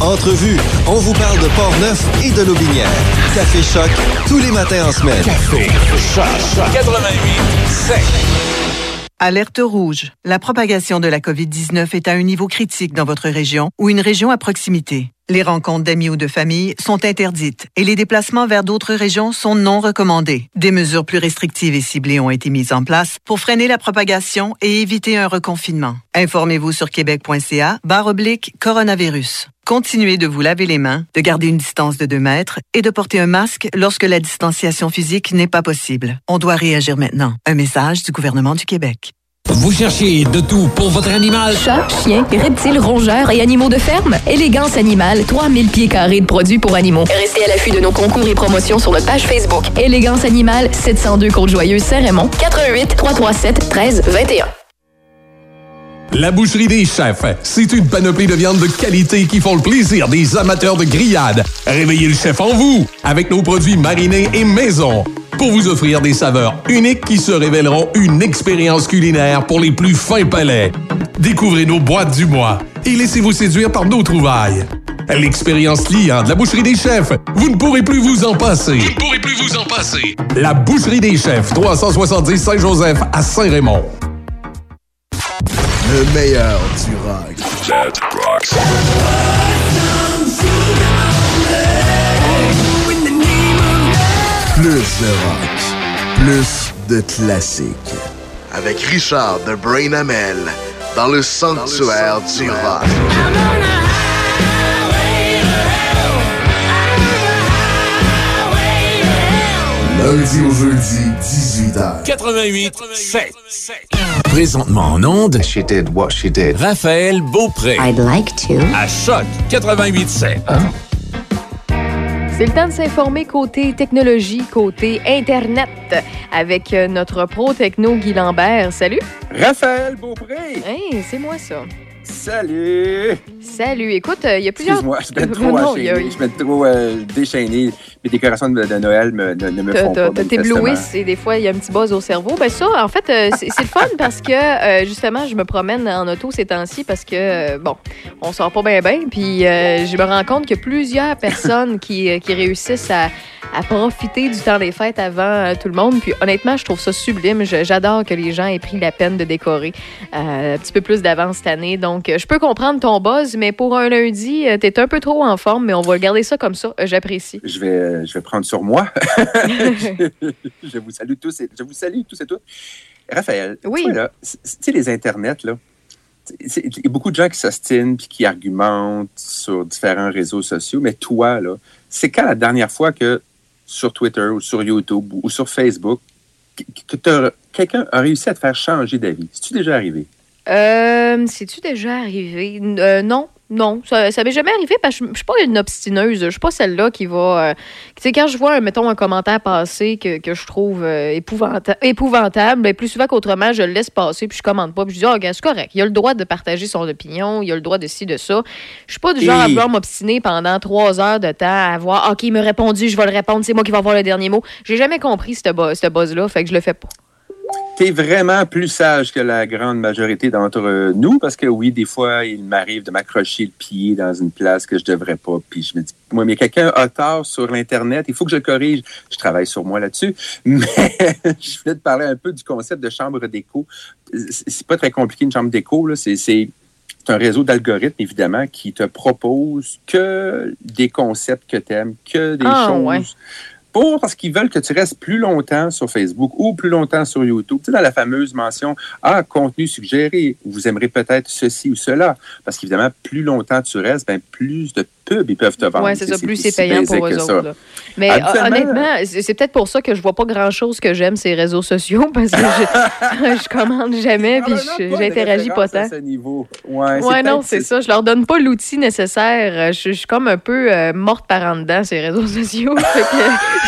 Entrevue. On vous parle de Port-Neuf et de Lobinière. Café Choc, tous les matins en semaine. Café Choc. 88 7. Alerte rouge. La propagation de la COVID-19 est à un niveau critique dans votre région ou une région à proximité. Les rencontres d'amis ou de famille sont interdites et les déplacements vers d'autres régions sont non recommandés. Des mesures plus restrictives et ciblées ont été mises en place pour freiner la propagation et éviter un reconfinement. Informez-vous sur québec.ca barre oblique coronavirus. Continuez de vous laver les mains, de garder une distance de 2 mètres et de porter un masque lorsque la distanciation physique n'est pas possible. On doit réagir maintenant. Un message du gouvernement du Québec. Vous cherchez de tout pour votre animal? Chat, chien, reptiles, rongeurs et animaux de ferme? Élégance Animale, 3000 pieds carrés de produits pour animaux. Restez à l'affût de nos concours et promotions sur notre page Facebook. Élégance Animale, 702 Côte-Joyeuse, Saint-Raymond, 88 337 13 21. La boucherie des chefs, c'est une panoplie de viandes de qualité qui font le plaisir des amateurs de grillades. Réveillez le chef en vous avec nos produits marinés et maison pour vous offrir des saveurs uniques qui se révéleront une expérience culinaire pour les plus fins palais. Découvrez nos boîtes du mois et laissez-vous séduire par nos trouvailles. L'expérience client de la boucherie des chefs, vous ne pourrez plus vous en passer. Vous ne pourrez plus vous en passer. La boucherie des chefs, 370 Saint-Joseph à Saint-Raymond. Le meilleur du rock. Plus de rock. Plus de classiques. Avec Richard de Brain Amel dans le sanctuaire du rock. Lundi au jeudi, 18h. 88 7. Présentement en onde. She did what she did. Raphaël Beaupré. I'd like to. À Choc 88 7. C'est le temps de s'informer côté technologie, côté Internet, avec euh, notre pro techno Guy Lambert. Salut! Raphaël Beaupré! Hey, c'est moi ça. Salut! Salut. Écoute, euh, il y a plusieurs. Excuse-moi, je Non, trop non, a- je trop euh, déchaîné. Mes décorations de, de Noël me- ne, ne me font pas. Blues et des fois, il y a un petit buzz au cerveau. Ben ça, en fait, euh, c'est le fun parce que, euh, justement, je me promène en auto ces temps-ci parce que, bon, on sort pas bien bien. Puis je me rends compte qu'il y a plusieurs personnes qui, qui réussissent à, à profiter du temps des fêtes avant euh, tout le monde. Puis honnêtement, je trouve ça sublime. J'adore que les gens aient pris la peine de décorer euh, un petit peu plus d'avance cette année. Donc, euh, je peux comprendre ton buzz, mais pour un lundi, euh, t'es un peu trop en forme, mais on va garder ça comme ça. Euh, J'apprécie. Je vais, je vais prendre sur moi. je vous salue tous et je vous salue tous et toutes. Raphaël, Oui. tu tu sais, les internets, là, il y a beaucoup de gens qui s'ostinent puis qui argumentent sur différents réseaux sociaux, mais toi, là, c'est quand la dernière fois que sur Twitter ou sur YouTube ou sur Facebook, que- quelqu'un a réussi à te faire changer d'avis? C'est-tu déjà arrivé? Euh, C'est-tu déjà arrivé? Euh, non. Non, ça, ça m'est jamais arrivé parce que je je suis pas une obstineuse. Je suis pas celle-là qui va. euh, tu sais, quand je vois, mettons, un commentaire passer que, que je trouve épouvanta- épouvantable, ben, plus souvent qu'autrement, je le laisse passer puis je commente pas. Puis je dis, oh, c'est correct. Il a le droit de partager son opinion, il a le droit de ci, de ça. Je suis pas du genre à vouloir m'obstiner pendant trois heures de temps à voir, OK, il m'a répondu, je vais le répondre, c'est moi qui vais avoir le dernier mot. J'ai jamais compris ce buzz-là, fait que je le fais pas. T'es vraiment plus sage que la grande majorité d'entre nous, parce que oui, des fois, il m'arrive de m'accrocher le pied dans une place que je devrais pas. Puis je me dis, moi, mais quelqu'un a tort sur l'Internet, il faut que je corrige. Je travaille sur moi là-dessus. Mais je voulais te parler un peu du concept de chambre d'écho. C'est pas très compliqué, une chambre d'écho. C'est un réseau d'algorithmes, évidemment, qui te propose que des concepts que tu aimes, que des Ah, choses ouais. Parce qu'ils veulent que tu restes plus longtemps sur Facebook ou plus longtemps sur YouTube. Tu sais, dans la fameuse mention Ah, contenu suggéré, vous aimerez peut-être ceci ou cela. Parce qu'évidemment, plus longtemps tu restes, ben, plus de pubs ils peuvent te vendre. Oui, c'est ça, plus c'est payant pour eux autres. Mais Habituellement- honnêtement, c'est peut-être pour ça que je vois pas grand-chose que j'aime ces réseaux sociaux parce que je, je commande jamais puis j'interagis pas référence à tant. ce niveau. Ouais, Ouais, non, c'est ça. Je leur donne pas l'outil nécessaire. Je, je suis comme un peu euh, morte par en dedans, ces réseaux sociaux.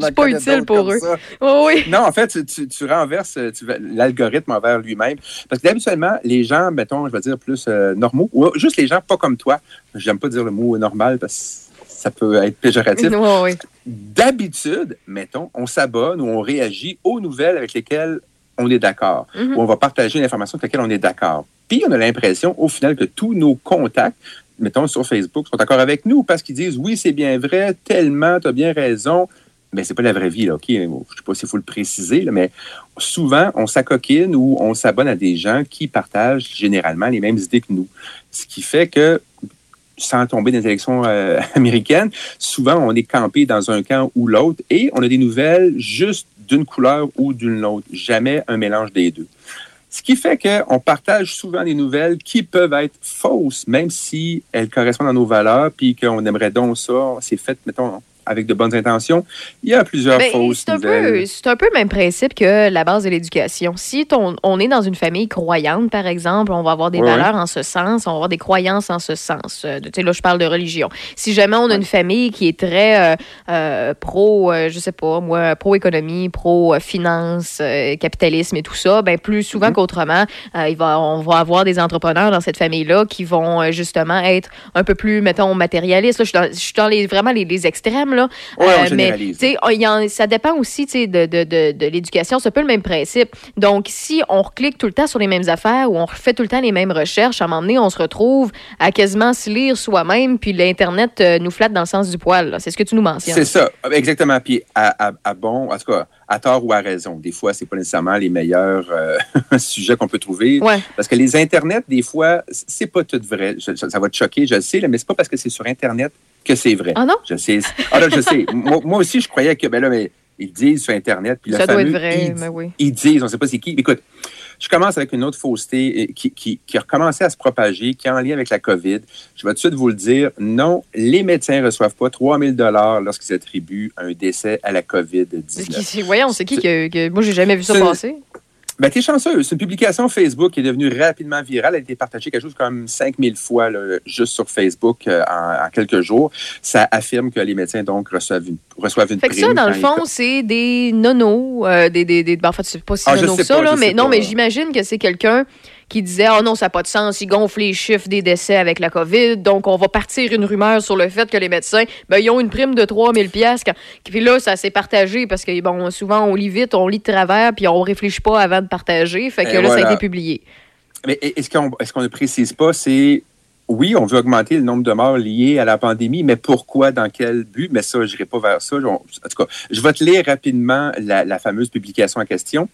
Je suis pas utile pour eux. Oui. Non, en fait, tu, tu- tu renverses euh, l'algorithme envers lui-même. Parce que habituellement, les gens, mettons, je vais dire plus euh, normaux, ou juste les gens pas comme toi, j'aime pas dire le mot normal parce que ça peut être péjoratif. D'habitude, mettons, on s'abonne ou on réagit aux nouvelles avec lesquelles on est d'accord, Mhm. ou on va partager une information avec laquelle on est d'accord. Puis on a l'impression, au final, que tous nos contacts, mettons sur Facebook, sont d'accord avec nous parce qu'ils disent oui, c'est bien vrai, tellement, tu as bien raison. Mais c'est pas la vraie vie, là, OK? Je sais pas s'il faut le préciser, là, mais souvent, on s'acoquine ou on s'abonne à des gens qui partagent généralement les mêmes idées que nous. Ce qui fait que, sans tomber dans les élections euh, américaines, souvent, on est campé dans un camp ou l'autre et on a des nouvelles juste d'une couleur ou d'une autre. Jamais un mélange des deux. Ce qui fait qu'on partage souvent des nouvelles qui peuvent être fausses, même si elles correspondent à nos valeurs, puis qu'on aimerait donc ça, c'est fait, mettons, avec de bonnes intentions. Il y a plusieurs Ben, fausses c'est un, nouvelles. peu, c'est un peu le même principe que la base de l'éducation. Si ton- on est dans une famille croyante, par exemple, on va avoir des Ouais, valeurs en ce sens, on va avoir des croyances en ce sens. Euh, tu sais, là, je parle de religion. Si jamais on a une famille qui est très euh, euh, pro, je sais pas, moi, pro-économie, pro-finance, capitalisme et tout ça, ben plus souvent Mhm. qu'autrement, euh, il va, on va avoir des entrepreneurs dans cette famille-là qui vont justement être un peu plus, mettons, matérialistes. Là, je suis dans, je suis dans les, vraiment les, les extrêmes, là. Ouais, on Euh, mais, y en- ça dépend aussi de, de, de, de l'éducation. C'est un peu le même principe. Donc, si on reclique tout le temps sur les mêmes affaires ou on fait tout le temps les mêmes recherches, à un moment donné, on se retrouve à quasiment se lire soi-même, puis l'Internet euh, nous flatte dans le sens du poil. C'est ce que tu nous mentionnes. C'est ça, exactement. Puis à, à- à bon, en tout cas, à tort ou à raison. Des fois, c'est pas nécessairement les meilleurs euh, sujets qu'on peut trouver. Ouais. Parce que les Internets, des fois, c'est pas tout vrai. Je- ça va te choquer, je le sais, mais c'est pas parce que c'est sur Internet que c'est vrai. Ah non? Je sais. Ah là, je sais. moi, moi aussi, je croyais que, ben là, mais ils disent sur Internet. Puis Ça doit être vrai, ils- mais oui. ils disent, on ne sait pas c'est qui. Écoute, je commence avec une autre fausseté euh, qui, qui, qui a recommencé à se propager, qui est en lien avec la COVID. Je vais tout de suite vous le dire. Non, les médecins ne reçoivent pas 3 000 lorsqu'ils attribuent un décès à la C'est COVID-19. qui- c'est- Voyons, c'est qui que, que- Moi, j'ai jamais vu ça passer. Ben, t'es chanceux. C'est une publication Facebook qui est devenue rapidement virale. Elle a été partagée quelque chose comme 5000 fois là, juste sur Facebook euh, en, en quelques jours. Ça affirme que les médecins, donc, reçoivent une, reçoivent une Fait que ça, dans le fond, c'est des nonos, euh, des, des, des- ben, en fait, c'est pas si Ah, je nono que sais ça, pas, là, je mais sais non, mais j'imagine que c'est quelqu'un qui disait Oh non, ça n'a pas de sens, ils gonflent les chiffres des décès avec la COVID, donc on va partir une rumeur sur le fait que les médecins, ben, ils ont une prime de 3000 pièces Puis là, ça s'est partagé parce que, bon, souvent, on lit vite, on lit de travers, puis on réfléchit pas avant de partager. Fait que Et là, ça a été publié. Mais est-ce qu'on est ne précise pas, c'est oui, on veut augmenter le nombre de morts liés à la pandémie, mais pourquoi, dans quel but? Mais ça, je n'irai pas vers ça. En tout cas, je vais te lire rapidement la, la fameuse publication en question.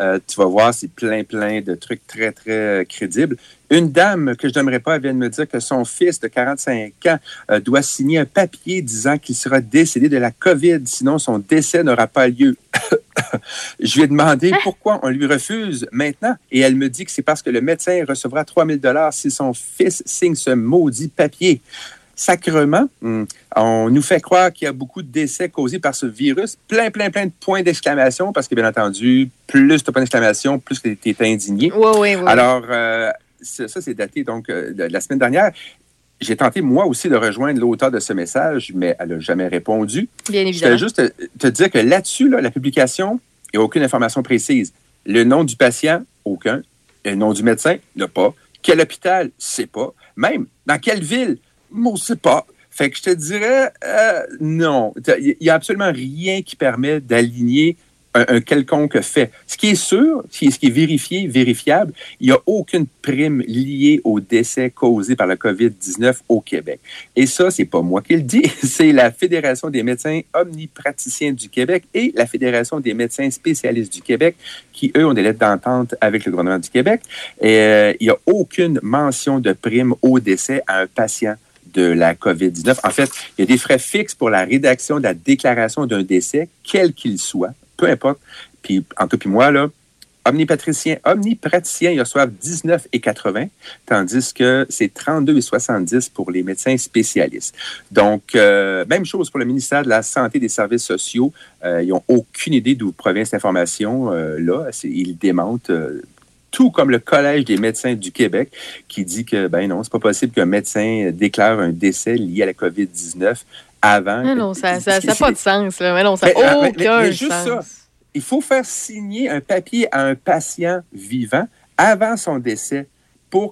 Euh, tu vas voir, c'est plein, plein de trucs très, très euh, crédibles. Une dame que je n'aimerais pas vient de me dire que son fils de 45 ans euh, doit signer un papier disant qu'il sera décédé de la COVID, sinon son décès n'aura pas lieu. je lui ai demandé pourquoi on lui refuse maintenant et elle me dit que c'est parce que le médecin recevra 3000 dollars si son fils signe ce maudit papier. Sacrement, hum, on nous fait croire qu'il y a beaucoup de décès causés par ce virus. Plein, plein, plein de points d'exclamation parce que, bien entendu, plus de points d'exclamation, plus que tu es indigné. Oui, oui, oui. Alors, euh, ça, ça, c'est daté donc euh, de la semaine dernière. J'ai tenté, moi aussi, de rejoindre l'auteur de ce message, mais elle n'a jamais répondu. Bien Je évidemment. voulais juste te, te dire que là-dessus, là, la publication, il n'y a aucune information précise. Le nom du patient, aucun. Le nom du médecin, il n'y a pas. Quel hôpital, c'est pas. Même, dans quelle ville, ne sait pas. Fait que je te dirais, euh, non. Il n'y a absolument rien qui permet d'aligner un, quelconque fait. Ce qui est sûr, ce qui est, vérifié, vérifiable, il n'y a aucune prime liée au décès causé par la COVID-19 au Québec. Et ça, c'est pas moi qui le dis, c'est la Fédération des médecins omnipraticiens du Québec et la Fédération des médecins spécialistes du Québec qui, eux, ont des lettres d'entente avec le gouvernement du Québec. Euh, il n'y a aucune mention de prime au décès à un patient de la COVID-19. En fait, il y a des frais fixes pour la rédaction de la déclaration d'un décès, quel qu'il soit, peu importe. Puis, en tout puis moi, là, omnipatricien, omnipraticien, ils reçoivent 19,80, tandis que c'est 32,70 pour les médecins spécialistes. Donc, euh, même chose pour le ministère de la Santé et des Services sociaux. Euh, ils n'ont aucune idée d'où provient cette information-là. ils démentent. Tout comme le Collège des médecins du Québec qui dit que, ben non, c'est pas possible qu'un médecin déclare un décès lié à la COVID-19 avant. Non, non, ça n'a pas de sens. Là. Mais non, ça Mais, n'a mais- aucun mais juste sens. ça, il faut faire signer un papier à un patient vivant avant son décès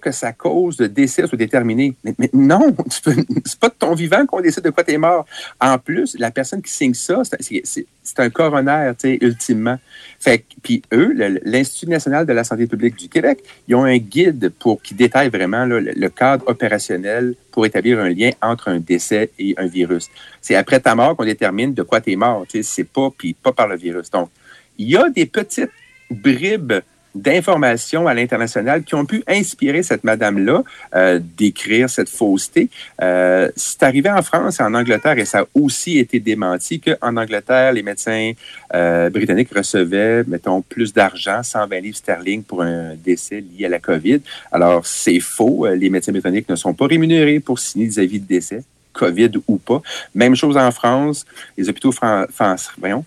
que sa cause de décès soit déterminée. Mais, mais non, c'est pas de ton vivant qu'on décide de quoi tu es mort. En plus, la personne qui signe ça, c'est- un coroner, tu sais, ultimement. Fait puis eux, l'Institut national de la santé publique du Québec, ils ont un guide pour qui détaille vraiment le, cadre opérationnel pour établir un lien entre un décès et un virus. C'est après ta mort qu'on détermine de quoi tu es mort. Tu sais, c'est pas puis pas par le virus. Donc, il y a des petites bribes d'informations à l'international qui ont pu inspirer cette madame-là euh, d'écrire cette fausseté. Euh, c'est arrivé en France et en Angleterre et ça a aussi été démenti qu'en Angleterre, les médecins euh, britanniques recevaient, mettons, plus d'argent, 120 livres sterling pour un décès lié à la COVID. Alors, c'est faux. Les médecins britanniques ne sont pas rémunérés pour signer des avis de décès. COVID ou pas. Même chose en France. Les hôpitaux, fran-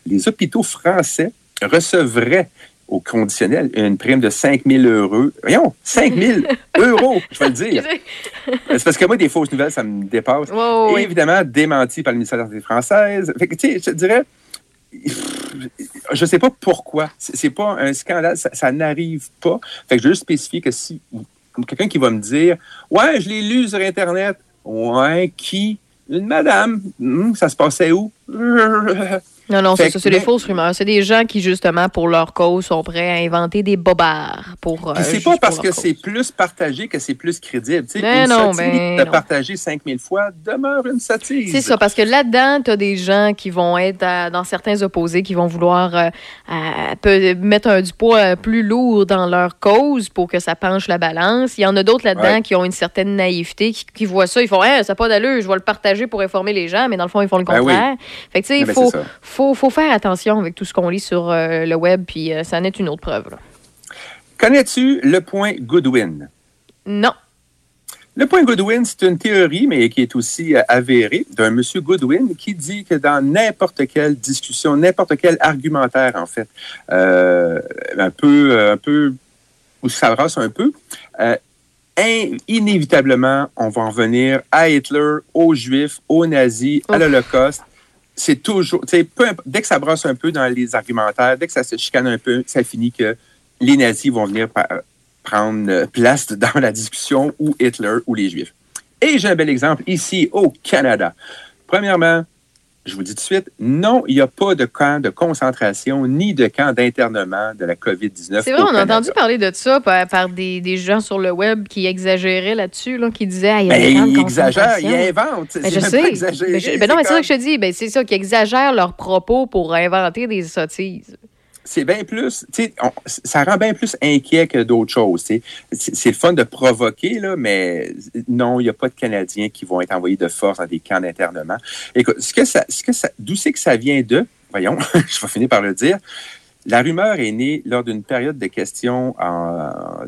les hôpitaux français recevraient au conditionnel une prime de 5 000 euros. Voyons, 5 000 euros, je vais le dire. C'est parce que moi, des fausses nouvelles, ça me dépasse. Ouais. évidemment, démenti par le ministère de la Santé française. Fait que, tu sais, je te dirais, je sais pas pourquoi. C'est pas un scandale, ça, ça n'arrive pas. Fait que je veux juste spécifier que si quelqu'un qui va me dire Ouais, je l'ai lu sur Internet. Ouais, qui? Une madame. Hum, ça se passait où? Non, non, c'est ça, c'est des fausses rumeurs. C'est des gens qui, justement, pour leur cause, sont prêts à inventer des bobards pour. euh, c'est pas parce que c'est plus partagé que c'est plus crédible. Tu sais, Mais une non, sottise ben de partager 5000 fois demeure une sottise. C'est ça, parce que là-dedans, tu as des gens qui vont être à- dans certains opposés, qui vont vouloir euh, à- peut- mettre un, du poids euh, plus lourd dans leur cause pour que ça penche la balance. Il y en a d'autres là-dedans Ouais. qui ont une certaine naïveté, qui, qui voient ça, ils font hey, ça n'a pas d'allure, je vais le partager pour informer les gens, mais dans le fond, ils font le Ben oui. contraire. Fait que tu sais, il ben, faut. Faut, faut faire attention avec tout ce qu'on lit sur euh, le web, puis euh, ça en est une autre preuve. là. Connais-tu le point Goodwin? Non. Le point Goodwin, c'est une théorie, mais qui est aussi euh, avérée, d'un monsieur Goodwin qui dit que dans n'importe quelle discussion, n'importe quel argumentaire, en fait, euh, un peu, un peu, où ça brasse un peu, euh, in- inévitablement, on va en venir à Hitler, aux Juifs, aux nazis, à l'Holocauste. C'est toujours, peu dès que ça brasse un peu dans les argumentaires, dès que ça se chicane un peu, ça finit que les nazis vont venir prendre euh, place dans la discussion ou Hitler ou les Juifs. Et j'ai un bel exemple ici au Canada. Premièrement, je vous dis tout de suite, non, il n'y a pas de camp de concentration ni de camp d'internement de la COVID-19. C'est vrai, on a entendu parler de ça par, par des, des gens sur le web qui exagéraient là-dessus, là, qui disaient Ah, il y a Ben, des camps de il exagère, il concentration. invente. Ben, je sais. exagéré, Ben, je- ben non, mais c'est ça que je te dis. Ben, c'est ça, qui exagèrent leurs propos pour inventer des sottises. C'est bien plus, on- ça rend bien plus inquiet que d'autres choses. C'est le fun de provoquer, là, mais non, il n'y a pas de Canadiens qui vont être envoyés de force dans des camps d'internement. Écoute, ce que ça, d'où c'est que ça vient de, voyons, je vais finir par le dire. La rumeur est née lors d'une période de questions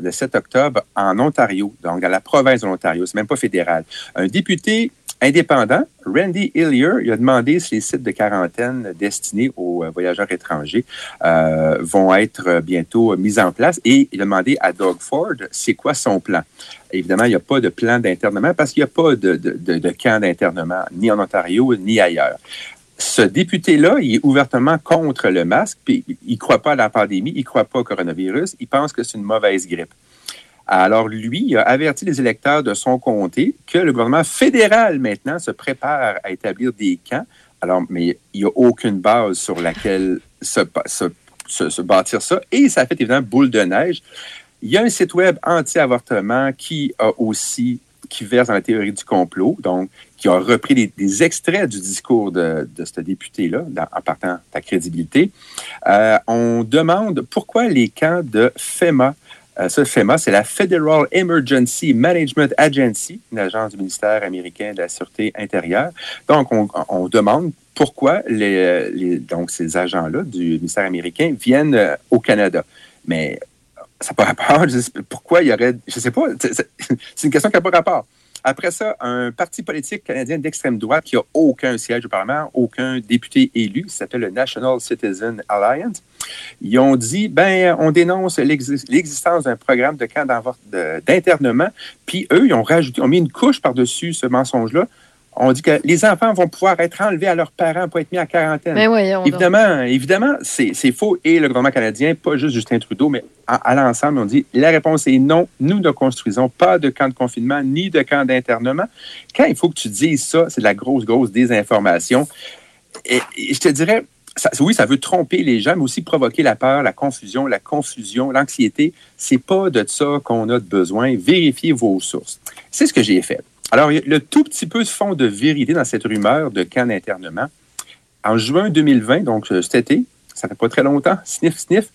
le 7 octobre en Ontario, donc dans la province de l'Ontario, c'est même pas fédéral. Un député indépendant, Randy Hillier, il a demandé si les sites de quarantaine destinés aux euh, voyageurs étrangers euh, vont être euh, bientôt mis en place et il a demandé à Doug Ford c'est quoi son plan? Évidemment, il n'y a pas de plan d'internement parce qu'il n'y a pas de- de camp d'internement ni en Ontario ni ailleurs ce député-là, il est ouvertement contre le masque, puis il ne croit pas à la pandémie, il ne croit pas au coronavirus, il pense que c'est une mauvaise grippe. Alors, lui, a averti les électeurs de son comté que le gouvernement fédéral, maintenant, se prépare à établir des camps. Alors, mais il n'y a aucune base sur laquelle se, bâtir ça. Et ça fait évidemment boule de neige. Il y a un site web anti-avortement qui a aussi qui verse dans la théorie du complot, donc qui a repris des, extraits du discours de, de ce député-là, en partant de ta crédibilité. Euh, on demande pourquoi les camps de FEMA, euh, ça, FEMA, c'est la Federal Emergency Management Agency, une agence du ministère américain de la Sûreté intérieure. Donc, on, demande pourquoi les, donc ces agents-là du ministère américain viennent euh, au Canada. Mais ça n'a pas rapport. Pourquoi il y aurait. Je sais pas. C'est une question qui n'a pas rapport. Après ça, un parti politique canadien d'extrême droite qui n'a aucun siège au Parlement, aucun député élu, s'appelle le National Citizen Alliance, ils ont dit ben, on dénonce l'exi- l'existence d'un programme d'internement, puis eux, ils ont rajouté, ont mis une couche par-dessus ce mensonge-là. On dit que les enfants vont pouvoir être enlevés à leurs parents pour être mis en quarantaine. Mais voyons donc. évidemment, évidemment, c'est c'est faux. Et le gouvernement canadien, pas juste Justin Trudeau, mais à, à l'ensemble, on dit la réponse est non. Nous ne construisons pas de camp de confinement ni de camp d'internement. Quand il faut que tu dises ça, c'est de la grosse, grosse désinformation. Et, et je te dirais, ça- oui, ça veut tromper les gens, mais aussi provoquer la peur, la confusion, la confusion, l'anxiété. C'est pas de ça qu'on a de besoin. Vérifiez vos sources. C'est ce que j'ai fait. Alors, le tout petit peu de fond de vérité dans cette rumeur de camp d'internement. En juin 2020, donc euh, cet été, ça fait pas très longtemps, sniff, sniff,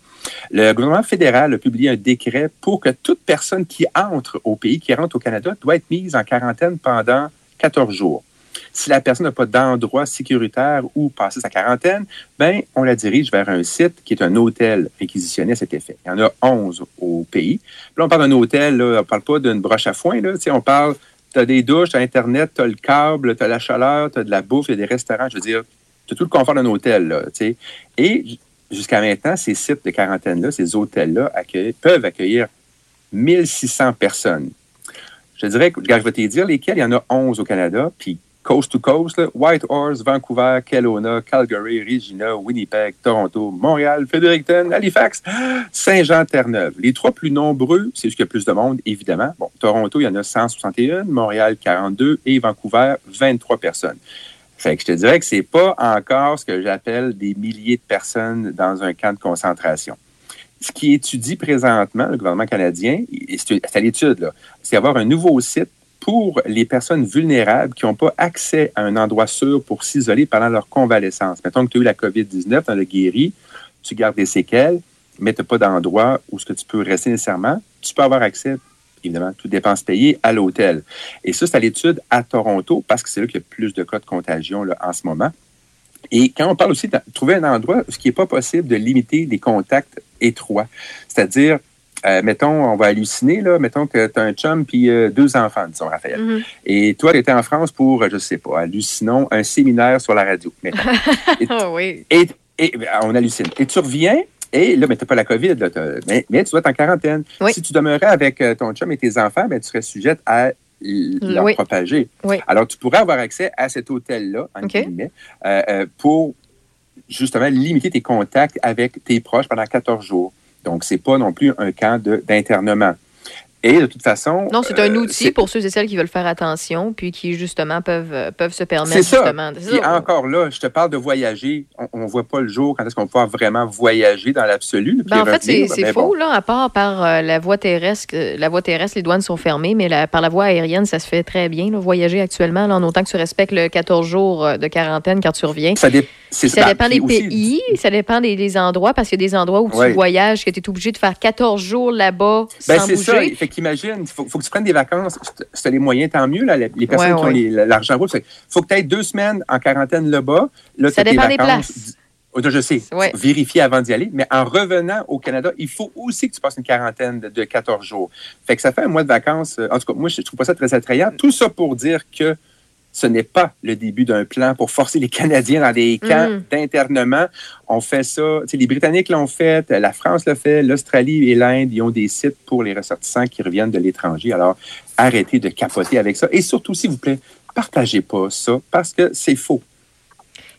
le gouvernement fédéral a publié un décret pour que toute personne qui entre au pays, qui rentre au Canada, doit être mise en quarantaine pendant 14 jours. Si la personne n'a pas d'endroit sécuritaire où passer sa quarantaine, ben, on la dirige vers un site qui est un hôtel réquisitionné à cet effet. Il y en a 11 au pays. Là, on parle d'un hôtel, on ne parle pas d'une broche à foin. Là. On parle, tu as des douches, tu as Internet, tu as le câble, tu as la chaleur, tu as de la bouffe, il y a des restaurants. Je veux dire, tu as tout le confort d'un hôtel. Là. Et jusqu'à maintenant, ces sites de quarantaine-là, ces hôtels-là peuvent accueillir 1600 personnes. Je dirais, regarde, je vais te dire lesquels. Il y en a 11 au Canada, puis coast to coast, là, Whitehorse, Vancouver, Kelowna, Calgary, Regina, Winnipeg, Toronto, Montréal, Fredericton, Halifax, Saint-Jean-Terre-Neuve. Les trois plus nombreux, c'est ce qu'il y a plus de monde, évidemment. Bon, Toronto, il y en a 161, Montréal, 42 et Vancouver, 23 personnes. Fait que je te dirais que c'est pas encore ce que j'appelle des milliers de personnes dans un camp de concentration. Ce qui étudie présentement le gouvernement canadien, c'est à l'étude, c'est avoir un nouveau site pour les personnes vulnérables qui n'ont pas accès à un endroit sûr pour s'isoler pendant leur convalescence. Mettons que tu as eu la COVID-19, tu en as guéri, tu gardes des séquelles, mais tu n'as pas d'endroit où ce que tu peux rester nécessairement. Tu peux avoir accès, évidemment, toutes dépenses payées, à l'hôtel. Et ça, c'est à l'étude à Toronto parce que c'est là qu'il y a plus de cas de contagion là, en ce moment. Et quand on parle aussi de trouver un endroit, ce qui n'est pas possible de limiter les contacts étroits, c'est-à-dire, euh, mettons, on va halluciner, là, mettons que tu as un chum puis euh, deux enfants, disons, Raphaël. Et toi, tu étais en France pour, euh, je sais pas, hallucinons, un séminaire sur la radio. mettons. Ah oui. Et, et- on hallucine. Et tu reviens, et là, mais tu n'as pas la COVID, là, mais, mais tu dois être en quarantaine. Si tu demeurais avec ton chum et tes enfants, ben, tu serais sujette à leur Oui. propager. Oui. Alors, tu pourrais avoir accès à cet hôtel-là, en guillemets, euh, pour justement limiter tes contacts avec tes proches pendant 14 jours. Donc, c'est pas non plus un camp d'internement. Et de toute façon. Non, c'est un euh, outil pour ceux et celles qui veulent faire attention, puis qui, justement, peuvent, euh, peuvent se permettre, C'est ça. Puis encore là, je te parle de voyager. On ne voit pas le jour quand est-ce qu'on va pouvoir vraiment voyager dans l'absolu. Ben, en fait, c'est faux, bon. là, à part par euh, la voie terrestre. euh, La voie terrestre, les douanes sont fermées, mais la- par la voie aérienne, ça se fait très bien, là, voyager actuellement, là, en autant que tu respectes le 14 jours de quarantaine quand tu reviens. Ça, dé- c'est ça dépend des aussi- pays, ça dépend des, des endroits, parce qu'il y a des endroits où Ouais. tu voyages, que tu es obligé de faire 14 jours là-bas Ben, sans ça. Qu'imagine, il faut, faut que tu prennes des vacances. Si tu as les moyens, tant mieux. Là, les les personnes Ouais, qui ont ouais. l'argent pour. Il faut que tu aies deux semaines en quarantaine là-bas. Là, Ça dépend des places. Oh, je sais. Ouais. Vérifier avant d'y aller. Mais en revenant au Canada, il faut aussi que tu passes une quarantaine de, de 14 jours. Fait que ça fait un mois de vacances. Euh, En tout cas, moi, je trouve pas ça très attrayant. Tout ça pour dire que ce n'est pas le début d'un plan pour forcer les Canadiens dans des camps Mm. d'internement. On fait ça. Tu sais, les Britanniques l'ont fait, la France l'a fait, l'Australie et l'Inde, ils ont des sites pour les ressortissants qui reviennent de l'étranger. Alors, arrêtez de capoter avec ça. Et surtout, s'il vous plaît, partagez pas ça parce que c'est faux.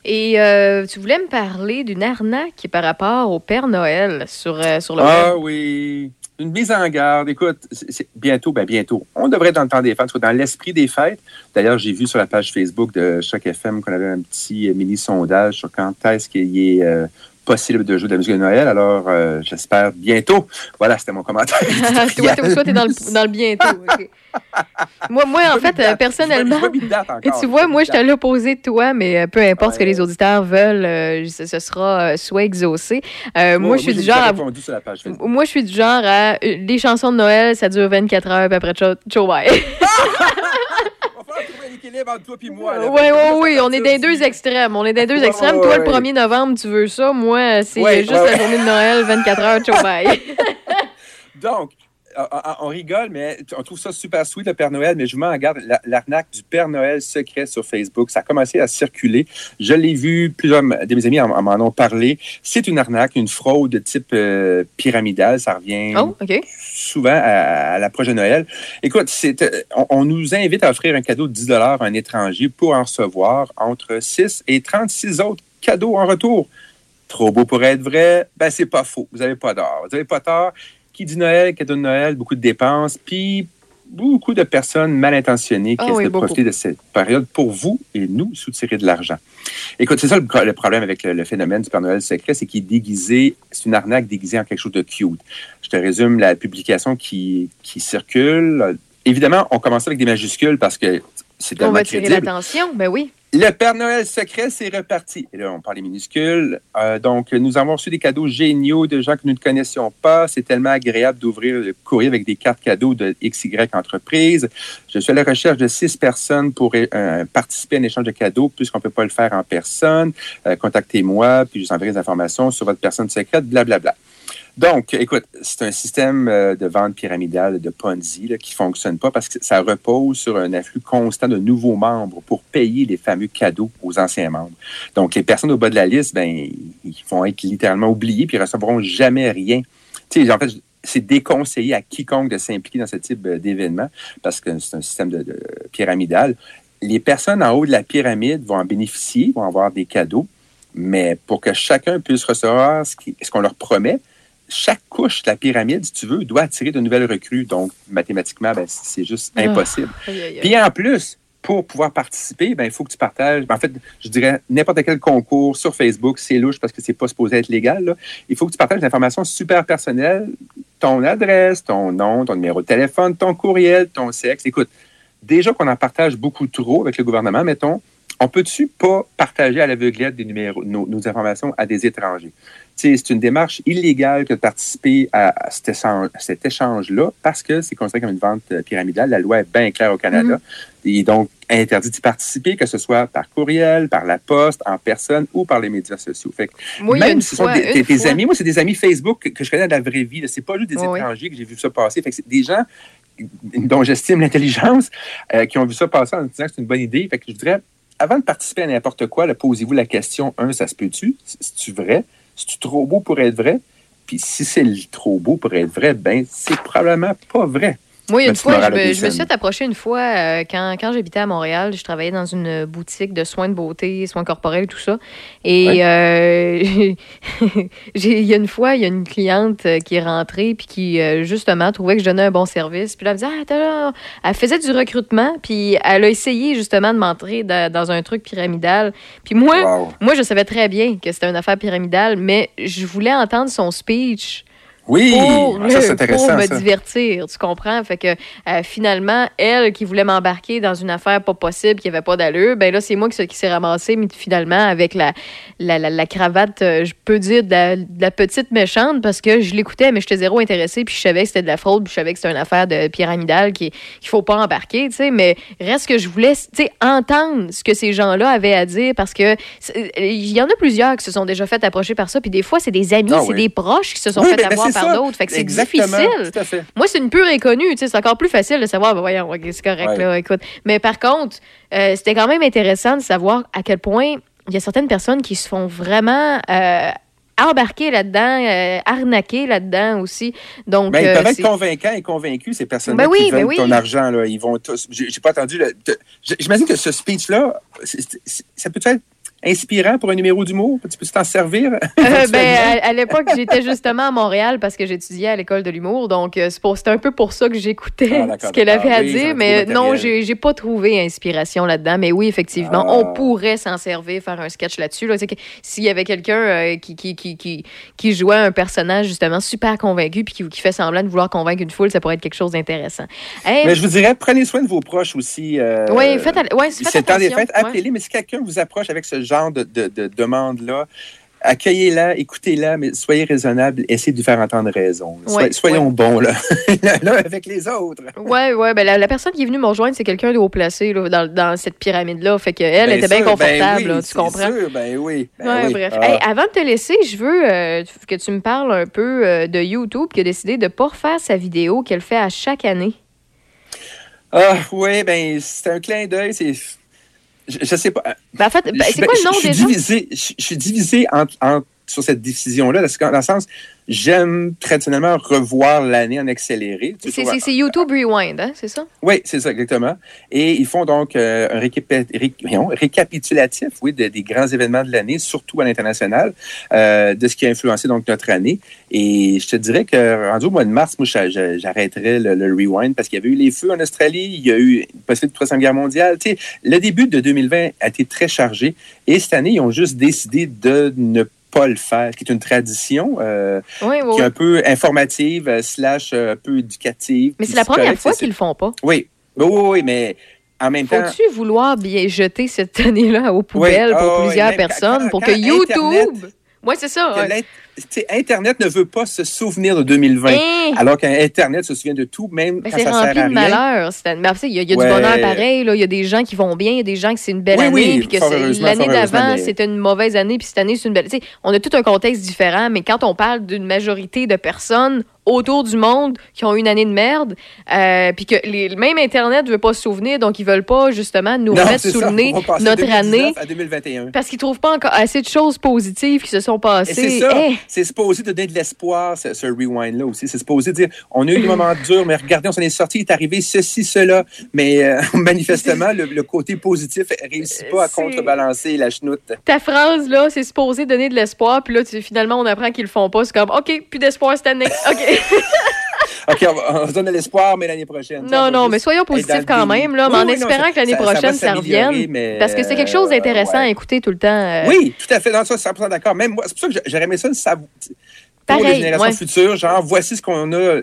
Et euh, tu voulais me parler d'une arnaque par rapport au Père Noël sur, euh, sur le Ah web? oui. Une mise en garde. Écoute, bientôt, ben bientôt. On devrait être dans le temps des fêtes, dans l'esprit des fêtes. D'ailleurs, j'ai vu sur la page Facebook de Choc FM qu'on avait un petit euh, mini-sondage sur quand est-ce qu'il est euh, possible de jouer de la musique de Noël. Alors, euh, j'espère bientôt. Voilà, c'était mon commentaire. toi, toi, t'es dans le, dans le bientôt. ok. moi, moi, en fait, euh, personnellement. Et tu vois, moi, je suis à l'opposé de toi, mais euh, peu importe ce que les auditeurs veulent, euh, ce, ce sera soit exaucé. Euh, moi, je suis du genre à. répondu sur la page Facebook. Moi, je suis du genre à. Les chansons de Noël, ça dure 24 heures, puis après, ciao, ciao, bye. équilibre entre toi et moi. là. Oui, oui, oui, on est les deux extrêmes. On est les deux Ouais, extrêmes. ouais, Toi, le ouais. 1er novembre, tu veux ça. Moi, c'est juste la journée de Noël, 24 heures, ciao, bye. Donc, on, on rigole, mais on trouve ça super sweet, le Père Noël, mais je vous mets en garde la- l'arnaque du Père Noël secret sur Facebook. Ça a commencé à circuler. Je l'ai vu, plusieurs de mes amis en- en m'en ont parlé. C'est une arnaque, une fraude de type euh, pyramidal. Ça revient Oh, souvent à, à l'approche de Noël. Écoute, euh, on, on nous invite à offrir un cadeau de 10 à un étranger pour en recevoir entre 6 et 36 autres cadeaux en retour. Trop beau pour être vrai? Ben, c'est pas faux. Vous n'avez pas tort. Vous n'avez pas tort. Qui dit Noël, cadeau de Noël, beaucoup de dépenses, puis beaucoup de personnes mal intentionnées qui Ah essaient oui, de beaucoup. profiter de cette période pour vous et nous soutirer de l'argent. Écoute, c'est ça le, pro- le problème avec le, le phénomène du Père Noël secret, c'est qu'il est déguisé, c'est une arnaque déguisée en quelque chose de cute. Je te résume la publication qui, qui circule. Évidemment, on commence avec des majuscules parce que c'est On tellement va tirer crédible. l'attention. Ben oui. Le Père Noël secret, c'est reparti. Et là, on parle des minuscules. Euh, donc, nous avons reçu des cadeaux géniaux de gens que nous ne connaissions pas. C'est tellement agréable d'ouvrir le courrier avec des cartes cadeaux de XY entreprise. Je suis à la recherche de six personnes pour euh, participer à un échange de cadeaux, puisqu'on ne peut pas le faire en personne. Euh, Contactez-moi, puis je vous enverrai des informations sur votre personne secrète, blablabla. Donc, écoute, c'est un système euh, de vente pyramidale de Ponzi qui ne fonctionne pas parce que ça repose sur un afflux constant de nouveaux membres pour payer les fameux cadeaux aux anciens membres. Donc, les personnes au bas de la liste, ben, ils vont être littéralement oubliés puis ils recevront jamais rien. Tu sais, en fait, c'est déconseillé à quiconque de s'impliquer dans ce type euh, d'événement parce que c'est un système de, de pyramidal. Les personnes en haut de la pyramide vont en bénéficier, vont avoir des cadeaux, mais pour que chacun puisse recevoir ce qu'on leur promet, chaque couche de la pyramide, si tu veux, doit attirer de nouvelles recrues. Donc, mathématiquement, ben, c'est juste Ah. impossible. Aïe, aïe. Puis en plus, pour pouvoir participer, ben, il faut que tu partages. En fait, je dirais n'importe quel concours sur Facebook, c'est louche parce que c'est pas supposé être légal. là. Il faut que tu partages des informations super personnelles, ton adresse, ton nom, ton numéro de téléphone, ton courriel, ton sexe. Écoute, déjà qu'on en partage beaucoup trop avec le gouvernement, mettons, on peut-tu pas partager à l'aveuglette des numéros, nos, nos informations à des étrangers? C'est une démarche illégale que de participer à, cet échange- cet échange-là parce que c'est considéré comme une vente euh, pyramidale. La loi est bien claire au Canada. Il est donc interdit d'y participer, que ce soit par courriel, par la poste, en personne ou par les médias sociaux. Fait que Moi, même si ce sont des, amis, moi, c'est des amis Facebook que, que je connais de la vraie vie. C'est pas juste des Oui, étrangers que j'ai vu ça passer. Fait que c'est des gens dont j'estime l'intelligence, euh, qui ont vu ça passer en disant que c'est une bonne idée. Fait que je dirais, avant de participer à n'importe quoi, posez-vous la question, un, ça se peut-tu? C'est-tu vrai? C'est-tu trop beau pour être vrai? Puis si c'est trop beau pour être vrai, ben c'est probablement pas vrai. Moi, une fois, je me, je me Wilson. suis fait approcher une fois euh, quand, quand j'habitais à Montréal. Je travaillais dans une boutique de soins de beauté, soins corporels, tout ça. Et euh, il y a une fois, il y a une cliente euh, qui est rentrée puis qui, justement, trouvait que je donnais un bon service. Puis là, elle me disait, ah, t'as là- elle faisait du recrutement, puis elle a essayé, justement, de m'entrer dans, dans un truc pyramidal. Puis moi, moi, je savais très bien que c'était une affaire pyramidale, mais je voulais entendre son speech Oui, pour, ah, ça, c'est intéressant, pour me ça. divertir, tu comprends? Fait que euh, finalement, elle qui voulait m'embarquer dans une affaire pas possible, qui avait pas d'allure, ben là, c'est moi qui, qui s'est ramassé, mais finalement, avec la, la, la, la cravate, euh, je peux dire, de la, de la petite méchante, parce que je l'écoutais, mais j'étais zéro intéressée, puis je savais que c'était de la fraude, puis je savais que c'était une affaire de pyramidale qui- qu'il faut pas embarquer, tu sais, mais reste que je voulais, tu sais, entendre ce que ces gens-là avaient à dire, parce que il y en a plusieurs qui se sont déjà fait approcher par ça, puis des fois, c'est des amis, Ah c'est oui. des proches qui se sont Oui, fait avoir par d'autres. Fait que c'est difficile. tout à fait. Moi, c'est une pure inconnue. C'est encore plus facile de savoir, ben, voyons, ok, c'est correct, Ouais. là, écoute. Mais par contre, euh, c'était quand même intéressant de savoir à quel point il y a certaines personnes qui se font vraiment euh, embarquer là-dedans, euh, arnaquer là-dedans aussi. Donc, Ben, ils euh, peuvent être convaincants et convaincus, ces personnes-là Ben oui, qui ben veulent oui. ton argent. Là. Ils vont. J'ai pas entendu. le- J'imagine que ce speech-là, ça peut être inspirant pour un numéro d'humour? Tu peux t'en servir? Euh, ben, à, à l'époque, j'étais justement à Montréal parce que j'étudiais à l'école de l'humour. Donc, euh, c'était un peu pour ça que j'écoutais Ah, ce qu'elle avait à Oui, dire. Mais non, j'ai pas trouvé inspiration là-dedans. Mais oui, effectivement, Ah. on pourrait s'en servir, faire un sketch là-dessus. Là. S'il y avait quelqu'un euh, qui, qui, qui, qui, qui jouait un personnage justement super convaincu puis qui, fait semblant de vouloir convaincre une foule, ça pourrait être quelque chose d'intéressant. Hey, Mais je vous dirais, prenez soin de vos proches aussi. euh, Oui, faites, al- ouais, faites c'est temps des fêtes. Ouais. Appelez-les, mais si quelqu'un vous approche avec ce genre de, de, de demande-là, accueillez-la, écoutez-la, mais soyez raisonnable, essayez de lui faire entendre raison. Ouais, soyons bons, là, l'un avec les autres. Ouais, ouais, ben la, la personne qui est venue me rejoindre, c'est quelqu'un de haut placé là, dans, dans cette pyramide-là. Fait qu'elle Ben était bien sûr, confortable, ben oui, là, tu comprends? sûr, ben oui. ben Ouais, oui. bref. Ah. Hey, avant de te laisser, je veux euh, que tu me parles un peu euh, de YouTube qui a décidé de ne pas refaire sa vidéo qu'elle fait à chaque année. Ah, oui, ben, c'est un clin d'œil, c'est. Je, je sais pas. Ben, en fait, ben, Je- c'est quoi le je- nom je suis déjà? divisé, je, je suis divisé en- en- sur cette décision-là, dans le sens, j'aime traditionnellement revoir l'année en accéléré. C'est vois. YouTube Rewind, hein, c'est ça? Oui, c'est ça, exactement. Et ils font donc euh, un récap- ré- récapitulatif oui, de- des grands événements de l'année, surtout à l'international, euh, de ce qui a influencé donc notre année. Et je te dirais que rendu au mois de mars, moi, j'a- j'a- j'arrêterais le, le rewind parce qu'il y avait eu les feux en Australie, il y a eu une possibilité de Troisième Guerre mondiale. Tu sais, le début de 2020 a été très chargé. Et cette année, ils ont juste décidé de ne pas le faire, qui est une tradition euh, Oui, oui, qui est un peu informative, euh, slash euh, un peu éducative. Mais c'est la première fois qu'ils le font pas. oui, oui, oui, oui, mais en même temps. Faut-tu vouloir bien jeter cette année-là aux poubelles Oui, pour ah, plusieurs quand- personnes quand- pour que YouTube. Internet- Oui, c'est ça. que Internet ne veut pas se souvenir de 2020, Hein? alors qu'Internet se souvient de tout, même Ben, quand c'est ça rempli sert à de rien. malheur. Mais après, il y a, il y a Ouais. du bonheur pareil. Il y a des gens qui vont bien, il y a des gens que c'est une belle Oui, année, oui, puis que l'année d'avant, mais- c'était une mauvaise année, puis cette année, c'est une belle. Tu sais, on a tout un contexte différent, mais quand on parle d'une majorité de personnes autour du monde qui ont une année de merde, euh, puis que les, même Internet ne veut pas se souvenir, donc ils veulent pas justement nous Non, remettre sous ça, le nez notre 2019 année à 2021. parce qu'ils trouvent pas encore assez de choses positives qui se sont passées. c'est ça, Eh, c'est supposé donner de l'espoir, ce, ce rewind-là aussi. C'est supposé dire, on a eu des moments durs, mais regardez, on s'en est sorti, il est arrivé ceci, cela. Mais euh, manifestement, le, le côté positif ne réussit pas à C'est- contrebalancer la chenoute. ta phrase, là, c'est supposé donner de l'espoir, puis là, tu- finalement, on apprend qu'ils le font pas. C'est comme, OK, plus d'espoir cette année. OK. OK, on, se donne de l'espoir, mais l'année prochaine. non, non, mais soyons positifs quand même, là, mais en oui, espérant que l'année ça prochaine, ça, revienne. mais, Parce que c'est quelque chose euh, d'intéressant ouais. à écouter tout le temps. euh, Oui, tout à fait. Dans ça, 100% d'accord. Même moi, c'est pour ça que j'a- j'aurais aimé ça savoir. Pour Pareil, les générations ouais. futures, genre, voici ce qu'on a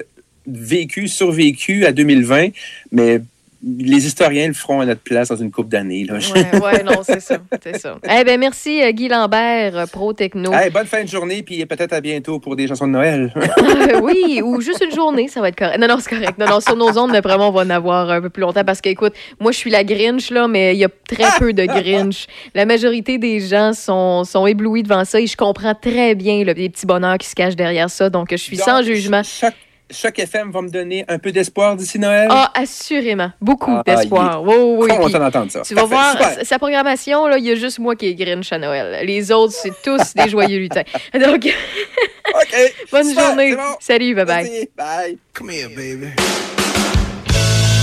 vécu, survécu à 2020, mais les historiens le feront à notre place dans une coupe d'années. là. Ouais, non, c'est ça. C'est ça. Eh ben merci, euh, Guy Lambert, euh, Pro Techno. Hey, bonne fin de journée, puis peut-être à bientôt pour des chansons de Noël. Euh, oui, ou juste une journée, ça va être correct. Non, non, c'est correct. Non, non, sur nos ondes, vraiment, on va en avoir un peu plus longtemps parce que, écoute, moi, je suis la Grinch, là, mais il y a très peu de Grinch. La majorité des gens sont, sont éblouis devant ça et je comprends très bien là, les petits bonheurs qui se cachent derrière ça. Donc, je suis Donc, sans jugement. Chaque, chaque FM va me donner un peu d'espoir d'ici Noël. Ah, assurément. Beaucoup Ah, d'espoir. est Oui, oui, oui. d'entendre ça. Tu vas Parfait, voir, super. sa- programmation, là, il y a juste moi qui est Grinch à Noël. Les autres, c'est tous des joyeux lutins. Donc, bonne Super, journée. bon. Salut, bye-bye. Bye. Come here, baby.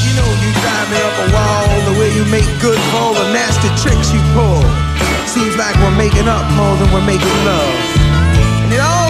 You know you drive me up a wall the way you make good for all the nasty tricks you pull. Seems like we're making up more than we're making love. And it always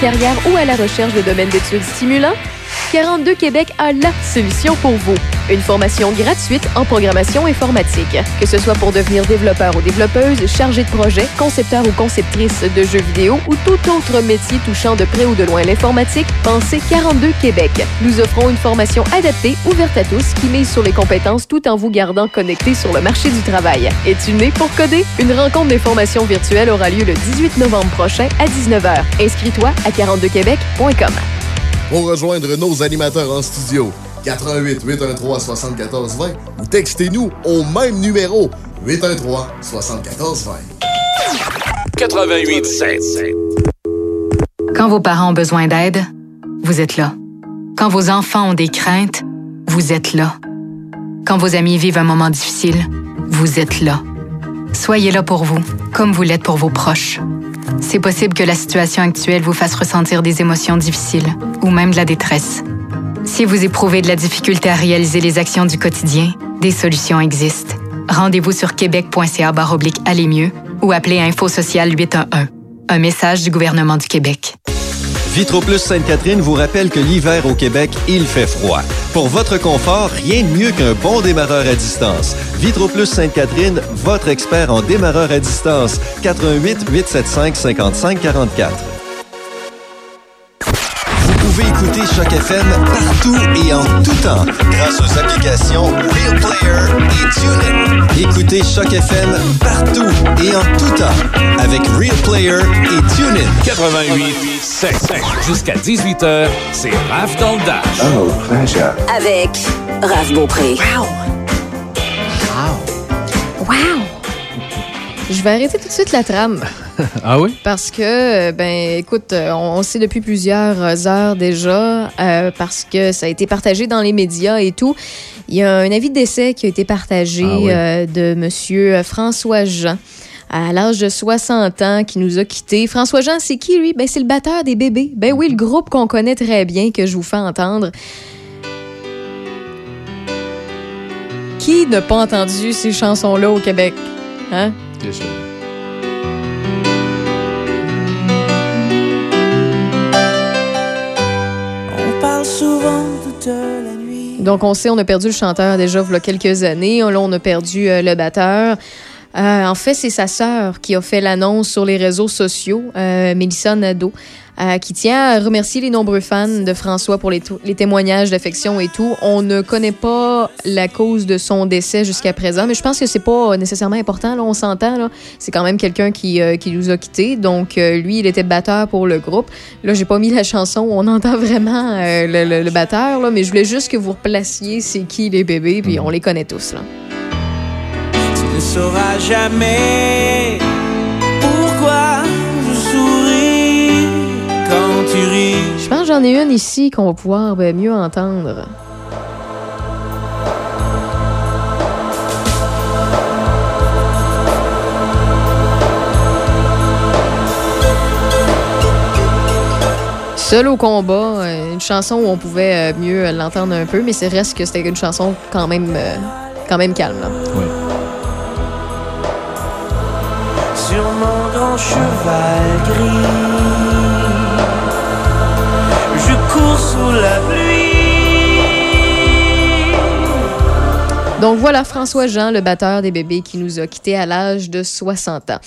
Carrière ou à la recherche de domaines d'études stimulants? 42 Québec a la solution pour vous. Une formation gratuite en programmation informatique. Que ce soit pour devenir développeur ou développeuse, chargé de projet, concepteur ou conceptrice de jeux vidéo ou tout autre métier touchant de près ou de loin l'informatique, pensez 42 Québec. Nous offrons une formation adaptée, ouverte à tous, qui mise sur les compétences tout en vous gardant connecté sur le marché du travail. Es-tu né pour coder? Une rencontre d'information virtuelle aura lieu le 18 novembre prochain à 19h. Inscris-toi à 42québec.com. Pour rejoindre nos animateurs en studio, 88 813 74 20 ou textez-nous au même numéro 813 74 20. 88 7. Quand vos parents ont besoin d'aide, vous êtes là. Quand vos enfants ont des craintes, vous êtes là. Quand vos amis vivent un moment difficile, vous êtes là. Soyez là pour vous, comme vous l'êtes pour vos proches. C'est possible que la situation actuelle vous fasse ressentir des émotions difficiles ou même de la détresse. Si vous éprouvez de la difficulté à réaliser les actions du quotidien, des solutions existent. Rendez-vous sur québec.ca aller mieux ou appelez Info Social 811. Un message du gouvernement du Québec. Vitroplus Sainte-Catherine vous rappelle que l'hiver au Québec, il fait froid. Pour votre confort, rien de mieux qu'un bon démarreur à distance. Vitroplus Sainte-Catherine, votre expert en démarreur à distance. 88 875 55 44. Pouvez écouter Choc FM partout et en tout temps grâce aux applications Real Player et TuneIn. Écoutez Choc FM partout et en tout temps avec Real Player et TuneIn. 88 7. Jusqu'à 18h, c'est Raph dans le Dash. Oh, pleasure. Avec Raph Beaupré. Wow! Je vais arrêter tout de suite la trame. ah oui? Parce que, euh, ben, écoute, euh, on, on sait depuis plusieurs heures déjà, euh, parce que ça a été partagé dans les médias et tout. Il y a un avis de décès qui a été partagé Ah oui. euh, de Monsieur François Jean. À l'âge de 60 ans, qui nous a quittés. François Jean, c'est qui, lui? Ben, c'est le batteur des bébés. Ben oui, le groupe qu'on connaît très bien, que je vous fais entendre. Qui n'a pas entendu ces chansons-là au Québec? Hein? Bien sûr. On parle souvent toute la nuit. Donc, on sait, on a perdu le chanteur déjà il y a quelques années. Là, on a perdu euh, le batteur. Euh, en fait, c'est sa sœur qui a fait l'annonce sur les réseaux sociaux, euh, Mélissa Nadeau, euh, qui tient à remercier les nombreux fans de François pour les, témoignages d'affection et tout. On ne connaît pas la cause de son décès jusqu'à présent, mais je pense que c'est pas nécessairement important. Là, on s'entend. C'est quand même quelqu'un qui, euh, qui nous a quittés. Donc, euh, lui, il était batteur pour le groupe. Là, j'ai pas mis la chanson où on entend vraiment le, le- le batteur, là, mais je voulais juste que vous replaciez c'est qui les bébés, puis on les connaît tous. Là. Tu ne sauras jamais pourquoi Je pense que j'en ai une ici qu'on va pouvoir ben, mieux entendre. Seul au combat, euh, une chanson où on pouvait euh, mieux euh, l'entendre un peu, mais c'est reste que c'était une chanson quand même, euh, quand même calme. là. Sur mon grand cheval gris, cours sous la pluie. Donc voilà François Jean, le batteur des bébés qui nous a quittés à l'âge de 60 ans.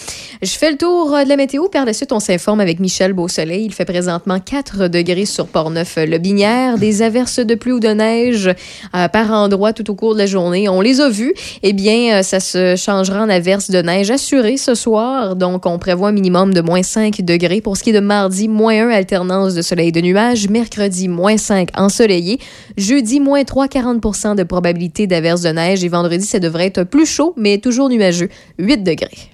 Je fais le tour euh, de la météo, par la suite on s'informe avec Michel Beausoleil. Il fait présentement 4 degrés sur Portneuf-le Binière, des averses de pluie ou de neige euh, par endroits tout au cours de la journée. On les a vus. Eh bien, euh, ça se changera en averses de neige assurées ce soir. Donc on prévoit un minimum de moins 5 degrés. Pour ce qui est de mardi, moins 1 alternance de soleil et de nuages. Mercredi, moins 5 ensoleillé. Jeudi, moins 3, 40% de probabilité d'averses de neige. Et vendredi, ça devrait être plus chaud, mais toujours nuageux, 8 degrés.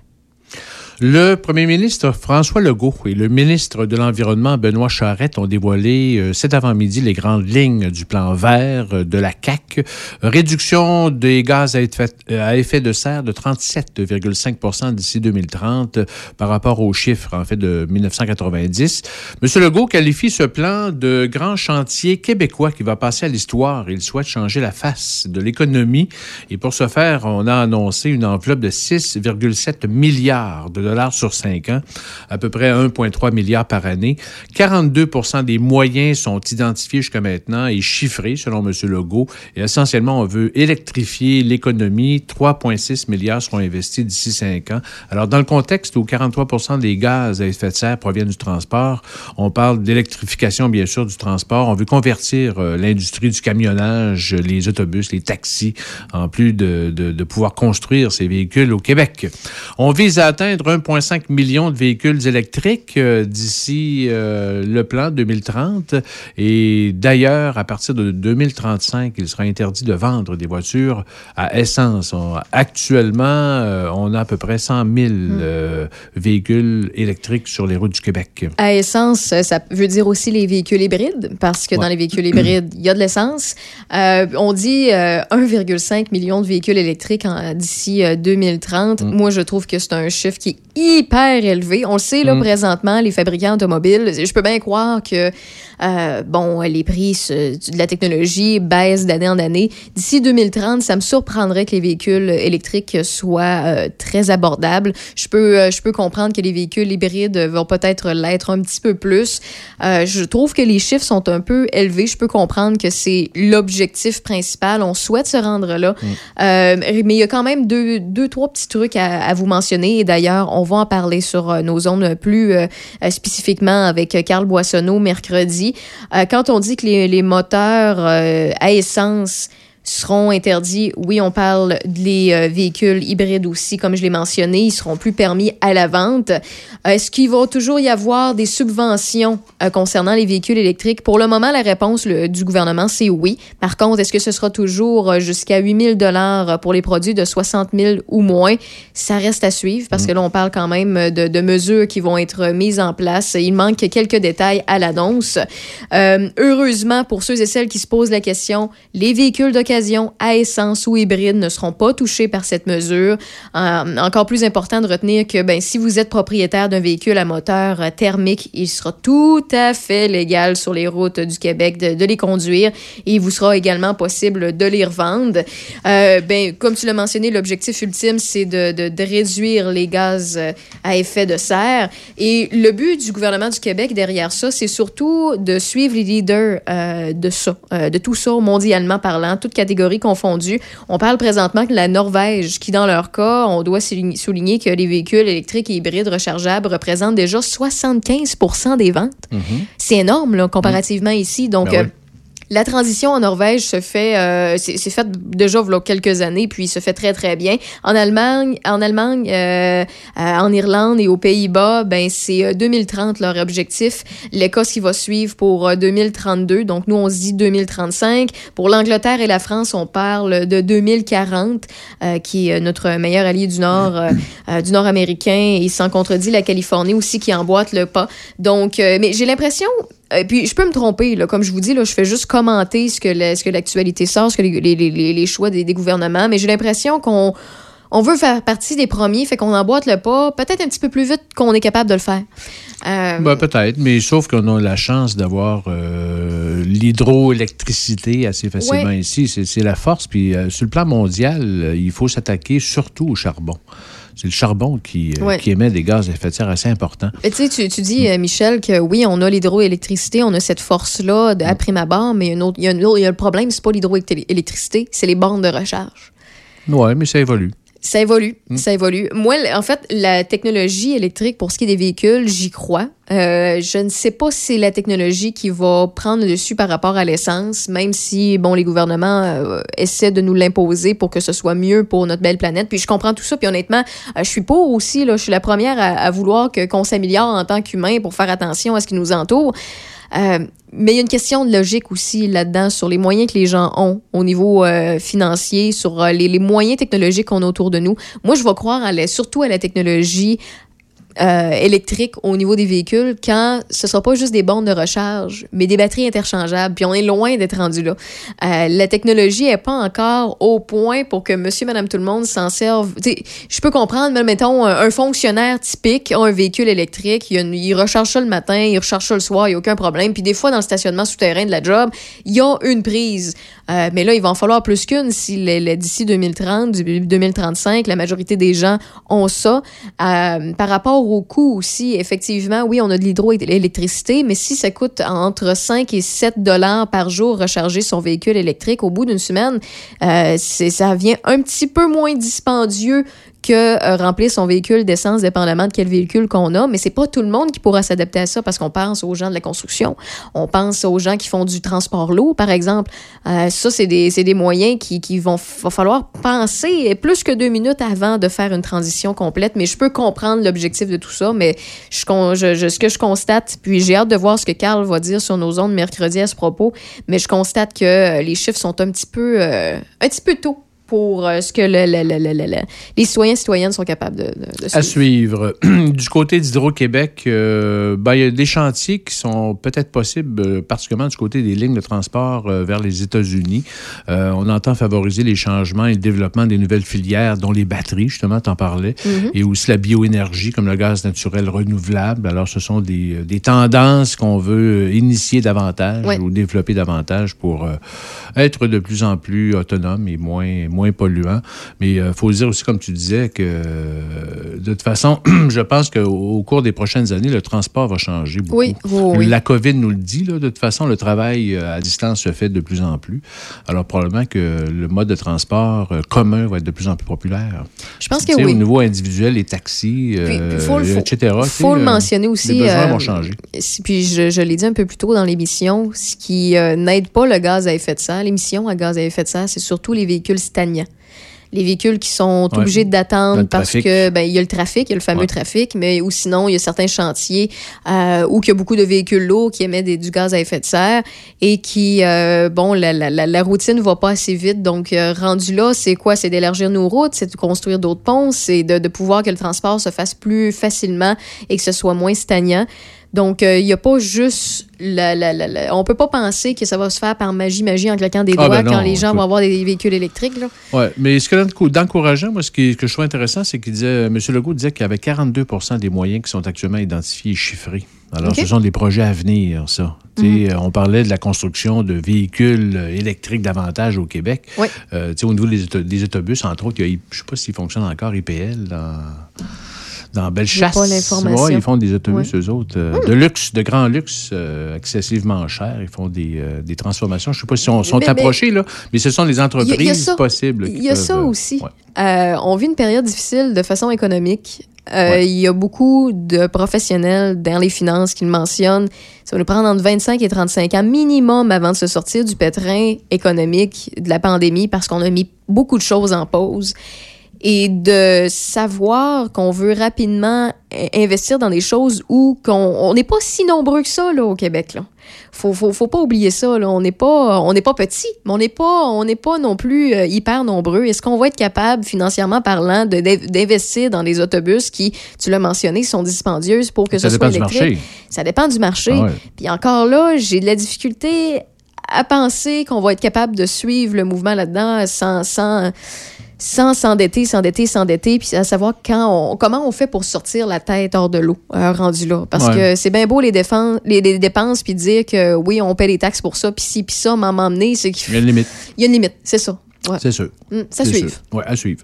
Le premier ministre François Legault et le ministre de l'Environnement Benoît Charette ont dévoilé euh, cet avant-midi les grandes lignes du plan vert euh, de la CAC. Réduction des gaz à effet, euh, de serre de 37,5 d'ici 2030 euh, par rapport aux chiffres en fait de 1990. Monsieur Legault qualifie ce plan de grand chantier québécois qui va passer à l'histoire. Il souhaite changer la face de l'économie et pour ce faire, on a annoncé une enveloppe de 6,7 milliards de dollars sur cinq ans, à peu près 1,3 milliard par année. 42 des moyens sont identifiés jusqu'à maintenant et chiffrés selon M. Legault. Et essentiellement, on veut électrifier l'économie. 3,6 milliards seront investis d'ici cinq ans. Alors, dans le contexte où 43 des gaz à effet de serre proviennent du transport, on parle d'électrification, bien sûr, du transport. On veut convertir euh, l'industrie du camionnage, les autobus, les taxis, en plus de pouvoir construire ces véhicules au Québec. On vise à atteindre 1,5 million de véhicules électriques euh, d'ici euh, le plan 2030. Et d'ailleurs, à partir de 2035, il sera interdit de vendre des voitures à essence. On- actuellement, euh, on a à peu près 100 000 euh, véhicules électriques sur les routes du Québec. À essence, ça veut dire aussi les véhicules hybrides, parce que dans les véhicules hybrides, il y a de l'essence. On dit euh, 1,5 million de véhicules électriques d'ici euh, 2030. Moi, je trouve que c'est un chiffre qui est hyper élevé. On le sait, là, Mm. présentement, les fabricants automobiles, je peux bien croire que, euh, bon, les prix de la technologie baissent d'année en année. D'ici 2030, ça me surprendrait que les véhicules électriques soient euh, très abordables. Je peux, euh, je peux comprendre que les véhicules hybrides vont peut-être l'être un petit peu plus. Je trouve que les chiffres sont un peu élevés. Je peux comprendre que c'est l'objectif principal. On souhaite se rendre là. Euh, mais il y a quand même deux, deux trois petits trucs à, à vous mentionner. Et d'ailleurs, on va en parler sur nos ondes plus spécifiquement avec Carl Boissonneau mercredi. Euh, quand on dit que les, moteurs euh, à essence seront interdits. Oui, on parle des euh, véhicules hybrides aussi, comme je l'ai mentionné, ils seront plus permis à la vente. Est-ce qu'il va toujours y avoir des subventions euh, concernant les véhicules électriques? Pour le moment, la réponse du gouvernement, c'est oui. Par contre, est-ce que ce sera toujours euh, jusqu'à 8 000 dollars pour les produits de 60 000 ou moins? Ça reste à suivre parce que là, on parle quand même de, de mesures qui vont être mises en place. Il manque quelques détails à l'annonce. Euh, heureusement, pour ceux et celles qui se posent la question, les véhicules d'occasion à essence ou hybride ne seront pas touchés par cette mesure. Euh, encore plus important de retenir que ben, si vous êtes propriétaire d'un véhicule à moteur euh, thermique, il sera tout à fait légal sur les routes du Québec de, les conduire et il vous sera également possible de les revendre. Euh, ben, comme tu l'as mentionné, l'objectif ultime, c'est de, de- réduire les gaz à effet de serre. Et le but du gouvernement du Québec derrière ça, c'est surtout de suivre les leaders de ça, de tout ça mondialement parlant, toutes catégories confondues. On parle présentement de la Norvège, qui dans leur cas, on doit souligner que les véhicules électriques et hybrides rechargeables représentent déjà 75% des ventes. C'est énorme, là, comparativement ici. Donc, Ben euh, oui. La transition en Norvège se fait, euh, c'est c'est fait déjà il y a quelques années, puis se fait très très bien. En Allemagne, en Allemagne, euh, euh, en Irlande et aux Pays-Bas, ben c'est euh, 2030 leur objectif. L'Écosse qui va suivre pour euh, 2032, donc nous on se dit 2035. Pour l'Angleterre et la France, on parle de 2040, euh, qui est euh, notre meilleur allié du Nord, euh, euh, du Nord américain, et sans contredit la Californie aussi qui emboîte le pas. Donc, euh, mais j'ai l'impression et puis, je peux me tromper, là. Comme je vous dis, là, je fais juste commenter ce que la- ce que l'actualité sort, ce que les, les- les- les choix des, des gouvernements. Mais j'ai l'impression qu'on on veut faire partie des premiers, fait qu'on emboîte le pas, peut-être un petit peu plus vite qu'on est capable de le faire. Euh, Ben, peut-être, mais sauf qu'on a la chance d'avoir euh, l'hydroélectricité assez facilement Ouais. ici. C'est c'est la force. Puis euh, sur le plan mondial, euh, il faut s'attaquer surtout au charbon. C'est le charbon qui, euh, Ouais. qui émet des gaz à effet de serre assez importants. Mais tu sais, tu, tu dis, euh, Michel, que oui, on a l'hydroélectricité, on a cette force-là de- à prime abord, mais il y y a le problème, c'est pas l'hydroélectricité, c'est les bornes de recharge. Oui, mais ça évolue. Ça évolue, ça évolue. Moi, en fait, la technologie électrique pour ce qui est des véhicules, j'y crois. Euh, je ne sais pas si c'est la technologie qui va prendre le dessus par rapport à l'essence, même si, bon, les gouvernements euh, essaient de nous l'imposer pour que ce soit mieux pour notre belle planète. Puis je comprends tout ça. Puis honnêtement, euh, je suis pas aussi, là, je suis la première à, à vouloir que, qu'on s'améliore en tant qu'humain pour faire attention à ce qui nous entoure. Euh, mais il y a une question de logique aussi là-dedans sur les moyens que les gens ont au niveau euh, financier, sur euh, les, les moyens technologiques qu'on a autour de nous. Moi, je vais croire à la- surtout à la technologie euh, électrique au niveau des véhicules quand ce sera pas juste des bornes de recharge, mais des batteries interchangeables. Puis on est loin d'être rendu là. Euh, la technologie est pas encore au point pour que monsieur, madame, tout le monde s'en serve. Je peux comprendre, mais mettons, un, fonctionnaire typique a un véhicule électrique, il, recharge ça le matin, il recharge ça le soir, il n'y a aucun problème. Puis des fois, dans le stationnement souterrain de la job, il y a une prise. Euh, mais là, il va en falloir plus qu'une si d'ici 2030, du- 2035, la majorité des gens ont ça. Euh, par rapport au coût aussi, effectivement, oui, on a de l'hydroélectricité, mais si ça coûte entre 5 et 7 dollars par jour recharger son véhicule électrique au bout d'une semaine, euh, ça vient un petit peu moins dispendieux que euh, remplir son véhicule d'essence dépendamment de quel véhicule qu'on a, mais c'est pas tout le monde qui pourra s'adapter à ça parce qu'on pense aux gens de la construction, on pense aux gens qui font du transport lourd, par exemple. Euh, ça, c'est des, des moyens qui, qui vont va falloir penser plus que deux minutes avant de faire une transition complète, mais je peux comprendre l'objectif de tout ça, mais je, je- je- ce que je constate, puis j'ai hâte de voir ce que Carl va dire sur nos ondes mercredi à ce propos, mais je constate que euh, les chiffres sont un petit peu, un petit peu tôt pour euh, ce que le- le- le- le- le- le- les citoyens et citoyennes sont capables de, de- de À suivre. suivre. du côté d'Hydro-Québec, euh, ben, il y a des chantiers qui sont peut-être possibles, euh, particulièrement du côté des lignes de transport euh, vers les États-Unis. On entend favoriser les changements et le développement des nouvelles filières, dont les batteries, justement, t'en parlais, Mhm. et aussi la bioénergie, comme le gaz naturel renouvelable. Alors, ce sont des, des tendances qu'on veut initier davantage Ouais. ou développer davantage pour être de plus en plus autonome et moins, moins moins polluant. Mais il faut dire aussi, comme tu disais, que euh, de toute façon, je pense qu'au au cours des prochaines années, le transport va changer beaucoup. Oui. La COVID nous le dit. Là, de toute façon, le travail euh, à distance se fait de plus en plus. Alors, probablement que le mode de transport euh, commun va être de plus en plus populaire. Je pense que oui. Au niveau individuel, les taxis, euh, faut le- etc. tu faut le euh, mentionner aussi, Les besoins euh, vont changer. Puis je, je l'ai dit un peu plus tôt dans l'émission, ce qui euh, n'aide pas le gaz à effet de serre, l'émission à gaz à effet de serre, c'est surtout les véhicules Les véhicules qui sont Ouais. obligés d'attendre parce que ben il y a le trafic, il y a le fameux Ouais. trafic, mais ou sinon il y a certains chantiers euh, où il y a beaucoup de véhicules lourds qui émettent des- du gaz à effet de serre et qui euh, bon la, la, la, la routine va pas assez vite. Donc euh, rendu là c'est quoi? C'est d'élargir nos routes c'est de construire d'autres ponts c'est de, de pouvoir que le transport se fasse plus facilement et que ce soit moins stagnant donc euh, il y a pas juste la, la, la, la- on peut pas penser que ça va se faire par magie magie en claquant des Ah, doigts ben non, quand les gens vont avoir des véhicules électriques là. Oui, mais ce que d'enco- d'encourageant, moi, ce qui- que je trouve intéressant, c'est qu'il disait, M. Legault disait qu'il y avait 42% des moyens qui sont actuellement identifiés et chiffrés. Alors. Mhm. ce sont des projets à venir, ça. Euh, On parlait de la construction de véhicules euh, électriques davantage au Québec. Oui. Euh, au niveau des, auto- des autobus, entre autres, il y a, je ne sais pas s'ils fonctionnent encore, IPL, dans, dans Bellechasse. Pas l'information. Ouais, ils font des autobus, Ouais. eux autres, euh, Hmm. de luxe, de grand luxe, euh, excessivement cher. Ils font des, euh, des transformations. Je ne sais pas si on sont Mais- mais- approchés, là, mais ce sont les y a- entreprises y a ça. possibles. Il y a peuvent, ça aussi. On vit une période difficile de façon économique. Euh, Il y a beaucoup de professionnels dans les finances qui le mentionnent. Ça va nous prendre entre 25 et 35 ans minimum avant de se sortir du pétrin économique de la pandémie parce qu'on a mis beaucoup de choses en pause. Et de savoir qu'on veut rapidement euh, investir dans des choses où qu'on on n'est pas si nombreux que ça là, au Québec. Là. Faut, faut, faut pas oublier ça. Là. On n'est pas, on n'est pas petit, mais on n'est pas, on n'est pas non plus euh, hyper nombreux. Est-ce qu'on va être capable, financièrement parlant, de- d'investir dans des autobus qui, tu l'as mentionné, sont dispendieuses pour que Ça ce dépend soit du électrique? marché. Ça dépend du marché. Ah ouais. Puis encore là, j'ai de la difficulté à penser qu'on va être capable de suivre le mouvement là-dedans sans, sans, sans s'endetter, s'endetter, s'endetter, puis à savoir quand on, comment on fait pour sortir la tête hors de l'eau, euh, rendu là. Parce Ouais. que c'est bien beau les, défenses, les, les dépenses, puis dire que oui, on paie les taxes pour ça, puis ci, puis ça, m'en m'emmener, c'est qu'il Il y a une limite. il y a une limite, c'est ça. Ouais. C'est sûr. Mm, ça sûr. Ouais, à suivre.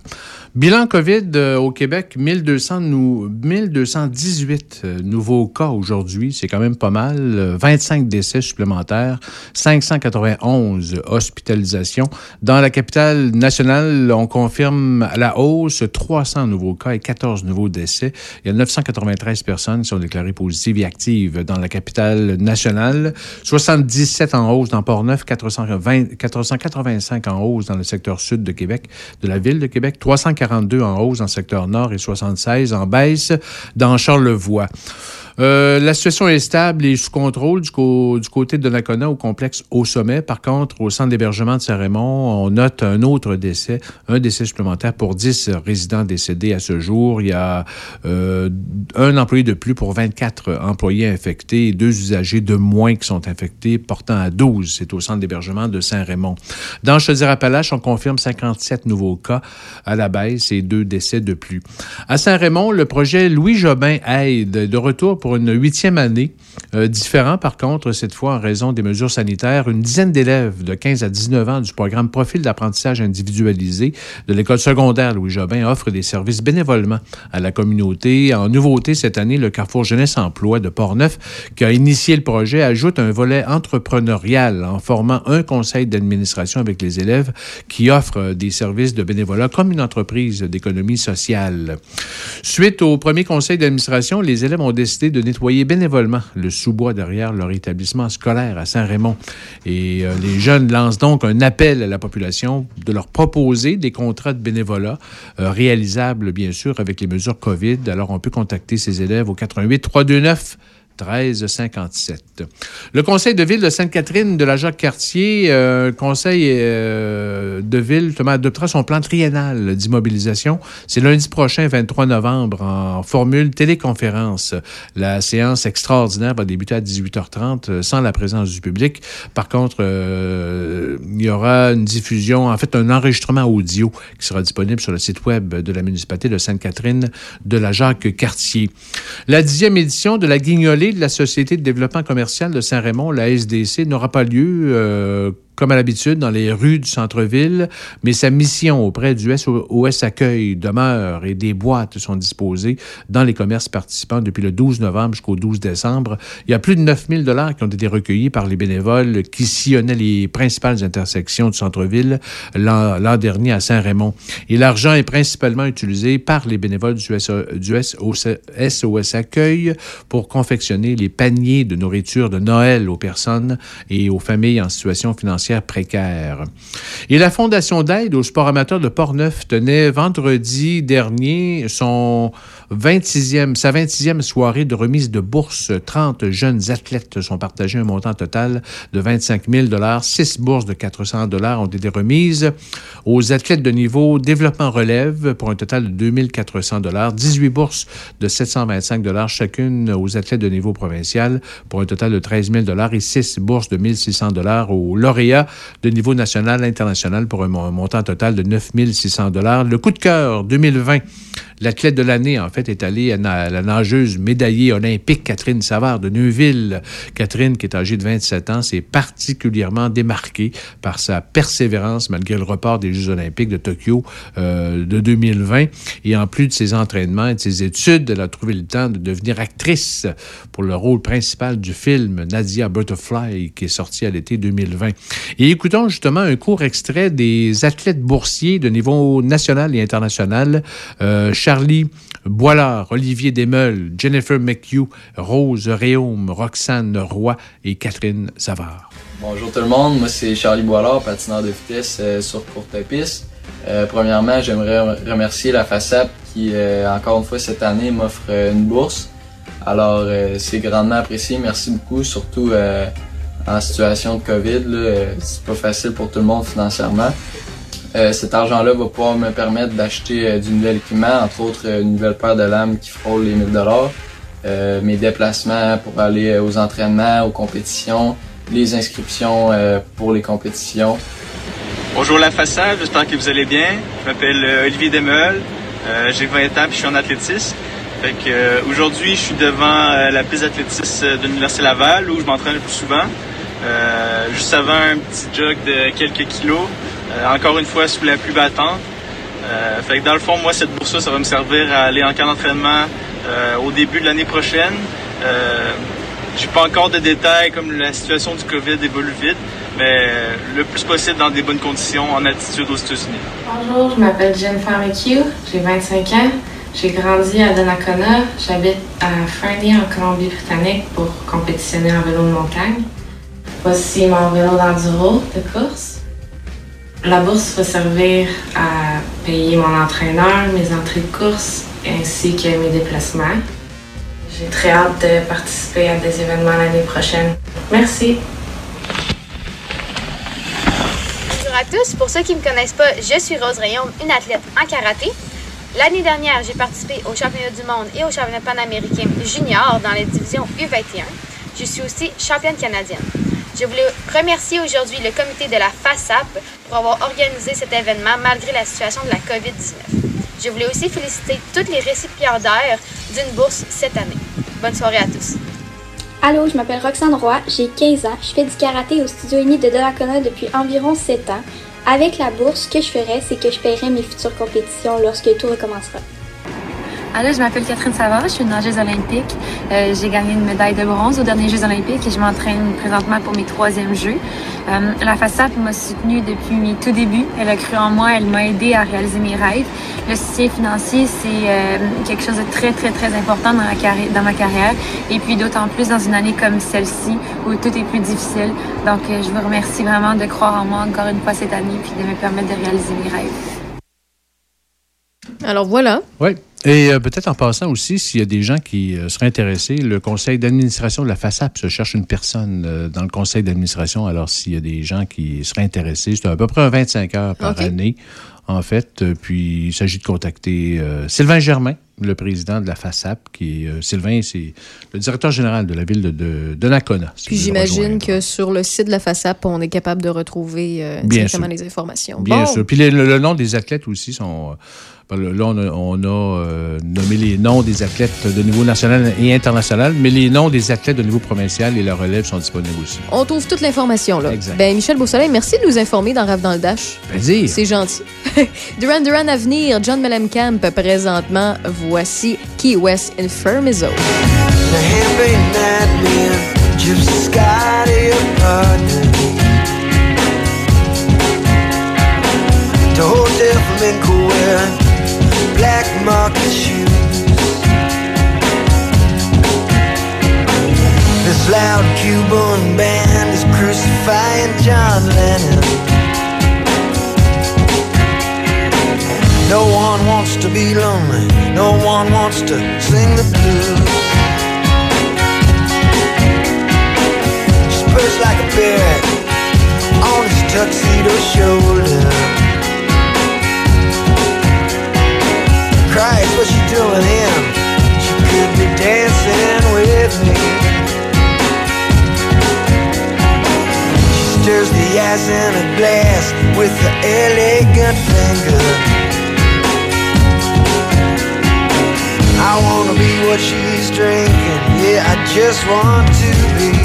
Bilan COVID euh, au Québec, 1200 nou- 1218 euh, nouveaux cas aujourd'hui. C'est quand même pas mal. Euh, 25 décès supplémentaires, 591 hospitalisations. Dans la capitale nationale, on confirme à la hausse 300 nouveaux cas et 14 nouveaux décès. Il y a 993 personnes qui sont déclarées positives et actives dans la capitale nationale. 77 en hausse dans Port-Neuf, 420 485 en hausse dans le secteur sud de Québec, de la ville de Québec, 342 en hausse le secteur nord et 76 en baisse dans Charlevoix. Euh, la situation est stable et sous contrôle du, côté de Donnacona au complexe au sommet. Par contre, au centre d'hébergement de Saint-Raymond, on note un autre décès, un décès supplémentaire pour 10 résidents décédés à ce jour. Il y a euh, un employé de plus pour 24 employés infectés et deux usagers de moins qui sont infectés, portant à 12. C'est au centre d'hébergement de Saint-Raymond. Dans Chaudière-Appalaches, on confirme 57 nouveaux cas à la baisse et deux décès de plus. À Saint-Raymond, le projet Louis Jobin aide de retour pour une huitième année. Euh, différent, par contre, cette fois en raison des mesures sanitaires. Une dizaine d'élèves de 15 à 19 ans du programme Profil d'apprentissage individualisé de l'école secondaire Louis Jobin offre des services bénévolement à la communauté. En nouveauté cette année, le Carrefour Jeunesse Emploi de Portneuf, qui a initié le projet, ajoute un volet entrepreneurial en formant un conseil d'administration avec les élèves qui offre euh, des services de bénévolat comme une entreprise d'économie sociale. Suite au premier conseil d'administration, les élèves ont décidé de nettoyer bénévolement le sous-bois derrière leur établissement scolaire à Saint-Raymond. Et euh, les jeunes lancent donc un appel à la population de leur proposer des contrats de bénévolat euh, réalisables, bien sûr, avec les mesures COVID. Alors, on peut contacter ces élèves au 88 329 1357. Le conseil de ville de Sainte-Catherine de la Jacques-Cartier, euh, conseil euh, de ville, adoptera son plan triennal d'immobilisation. C'est lundi prochain, 23 novembre, en formule téléconférence. La séance extraordinaire va débuter à 18h30 euh, sans la présence du public. Par contre, il y aura une diffusion, en fait, un enregistrement audio qui sera disponible sur le site web de la municipalité de Sainte-Catherine de la Jacques-Cartier. La dixième édition de la Guignolée de la Société de développement commercial de Saint-Raymond, la SDC, n'aura pas lieu euh, comme à l'habitude, dans les rues du centre-ville, mais sa mission auprès du SOS Accueil demeure et des boîtes sont disposées dans les commerces participants depuis le 12 novembre jusqu'au 12 décembre. Il y a plus de 9000 dollars qui ont été recueillis par les bénévoles qui sillonnaient les principales intersections du centre-ville l'an dernier à Saint-Raymond. Et l'argent est principalement utilisé par les bénévoles du, SOS Accueil pour confectionner les paniers de nourriture de Noël aux personnes et aux familles en situation financière précaires. Et la Fondation d'aide aux sports amateurs de Portneuf tenait vendredi dernier son 26e, sa 26e soirée de remise de bourse. 30 jeunes athlètes sont partagés un montant total de 25 000 Six bourses de 400 ont été remises. Aux athlètes de niveau développement relève pour un total de 2 400 18 bourses de 725 chacune aux athlètes de niveau provincial pour un total de 13 000 et 6 bourses de 1 600 aux lauréats de niveau national et international pour un montant total de 9 600 Le coup de cœur 2020 L'athlète de l'année, en fait, est allée à la nageuse médaillée olympique Catherine Savard de Neuville. Catherine, qui est âgée de 27 ans, s'est particulièrement démarquée par sa persévérance malgré le report des Jeux olympiques de Tokyo euh, de 2020. Et en plus de ses entraînements et de ses études, elle a trouvé le temps de devenir actrice pour le rôle principal du film Nadia Butterfly, qui est sorti à l'été 2020. Et écoutons justement un court extrait des athlètes boursiers de niveau national et international. Euh, Charlie Boilard, Olivier Desmeules, Jennifer McHugh, Rose Réaume, Roxane Roy et Catherine Savard. Bonjour tout le monde, moi c'est Charlie Boilard, patineur de vitesse euh, sur courte piste. Euh, premièrement, j'aimerais remercier la FASAP qui, euh, encore une fois cette année, m'offre une bourse. Alors, c'est grandement apprécié. Merci beaucoup, surtout en situation de COVID. C'est pas facile pour tout le monde financièrement. Euh, cet argent-là va pouvoir me permettre d'acheter euh, du nouvel équipement, entre autres euh, une nouvelle paire de lames qui frôle les 1000 dollars, mes déplacements pour aller aux entraînements, aux compétitions, les inscriptions pour les compétitions. Bonjour la façade, j'espère que vous allez bien. Je m'appelle Olivier Demeul, j'ai 20 ans et je suis en athlétisme. Aujourd'hui, je suis devant la piste d'athlétisme de l'Université Laval où je m'entraîne le plus souvent. juste avant un petit jog de quelques kilos, encore une fois, sous la pluie battante. Euh, dans le fond, moi, cette bourse-là, ça va me servir à aller en camp d'entraînement euh, au début de l'année prochaine. Euh, j'ai pas encore de détails comme la situation du COVID évolue vite, mais le plus possible dans des bonnes conditions en altitude aux États-Unis. Bonjour, je m'appelle Jennifer McHugh, j'ai 25 ans. J'ai grandi à Donnacona. J'habite à Fernie en Colombie-Britannique pour compétitionner en vélo de montagne. Voici mon vélo d'enduro de course. La bourse va servir à payer mon entraîneur, mes entrées de course ainsi que mes déplacements. J'ai très hâte de participer à des événements l'année prochaine. Merci. Bonjour à tous. Pour ceux qui ne me connaissent pas, je suis Rose Rayon, une athlète en karaté. L'année dernière, j'ai participé au championnat du monde et au championnat panaméricain junior dans les divisions U21. Je suis aussi championne canadienne. Je voulais remercier aujourd'hui le comité de la FASAP pour avoir organisé cet événement malgré la situation de la COVID-19. Je voulais aussi féliciter tous les récipiendaires d'une bourse cette année. Bonne soirée à tous. Allô, je m'appelle Roxane Roy, j'ai 15 ans, je fais du karaté au studio uni de Donnacona depuis environ 7 ans. Avec la bourse, ce que je ferais, c'est que je paierais mes futures compétitions lorsque tout recommencera. Alors, je m'appelle Catherine Savard, je suis une nageuse olympique. Euh, j'ai gagné une médaille de bronze aux derniers Jeux olympiques et je m'entraîne présentement pour mes troisièmes Jeux. Euh, la FASAP m'a soutenue depuis mes tout débuts. Elle a cru en moi, elle m'a aidé à réaliser mes rêves. Le soutien financier, c'est euh, quelque chose de très, très, très important dans, dans ma carrière. Et puis d'autant plus dans une année comme celle-ci où tout est plus difficile. Donc, je vous remercie vraiment de croire en moi encore une fois cette année puis de me permettre de réaliser mes rêves. Alors voilà. Oui. Et euh, peut-être en passant aussi, s'il y a des gens qui euh, seraient intéressés, le conseil d'administration de la FASAP se cherche une personne euh, dans le conseil d'administration. Alors, s'il y a des gens qui seraient intéressés, c'est à peu près 25 heures par année. en fait. Puis il s'agit de contacter Sylvain Germain, le président de la FASAP, qui euh, Sylvain, c'est le directeur général de la ville de, de, de Nakona. si Puis j'imagine que sur le site de la FASAP, on est capable de retrouver euh, Bien directement sûr. les informations. Bien Bon. sûr. Puis le nom des athlètes aussi sont. Ben, Là, on a, on a, euh, nommé les noms des athlètes de niveau national et international, mais les noms des athlètes de niveau provincial et leur relève sont disponibles aussi. On trouve toute l'information là. Exact. Ben Michel Beausoleil, merci de nous informer dans Rave dans le Dash. Plaisir. C'est gentil. Duran Duran à venir, John Mellencamp présentement. Voici Key West Infirmizo. The black market shoes. This loud Cuban band is crucifying John Lennon. No one wants to be lonely. No one wants to sing the blues. Spurs like a bear on his tuxedo shoulder. Christ, what's she doing him? She could be dancing with me. She stirs the ice in a glass with the elegant finger. I wanna be what she's drinking. Yeah, I just want to be.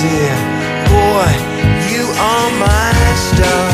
sincere. Boy, you are my star.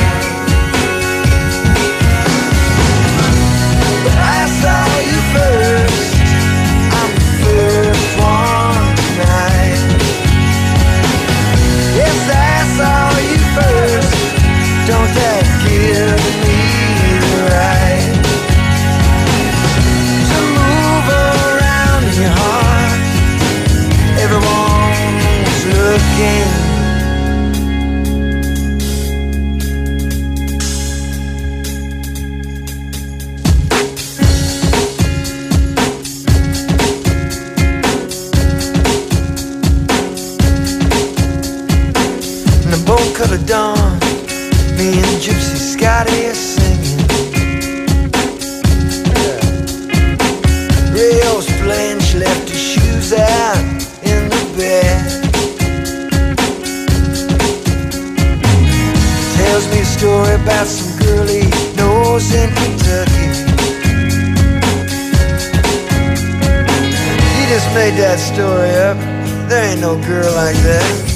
Shoes out in the bed. Tells me a story about some girl he knows in Kentucky. He just made that story up. There ain't no girl like that.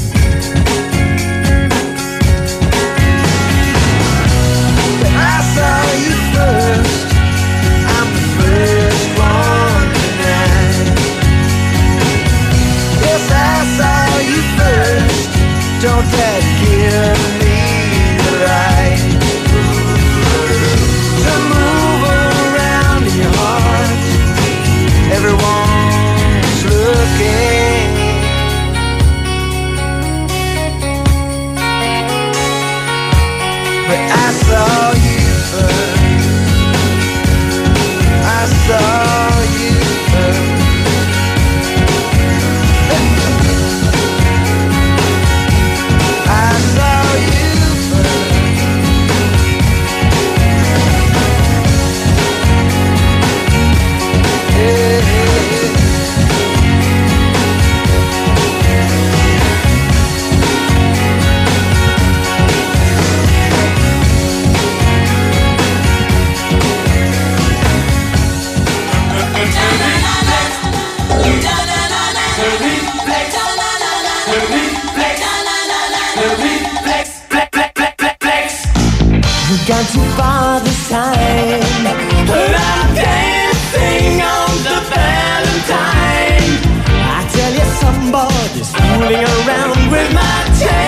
here. time. But I'm dancing on the valentine. I tell you, somebody's fooling around with my tail.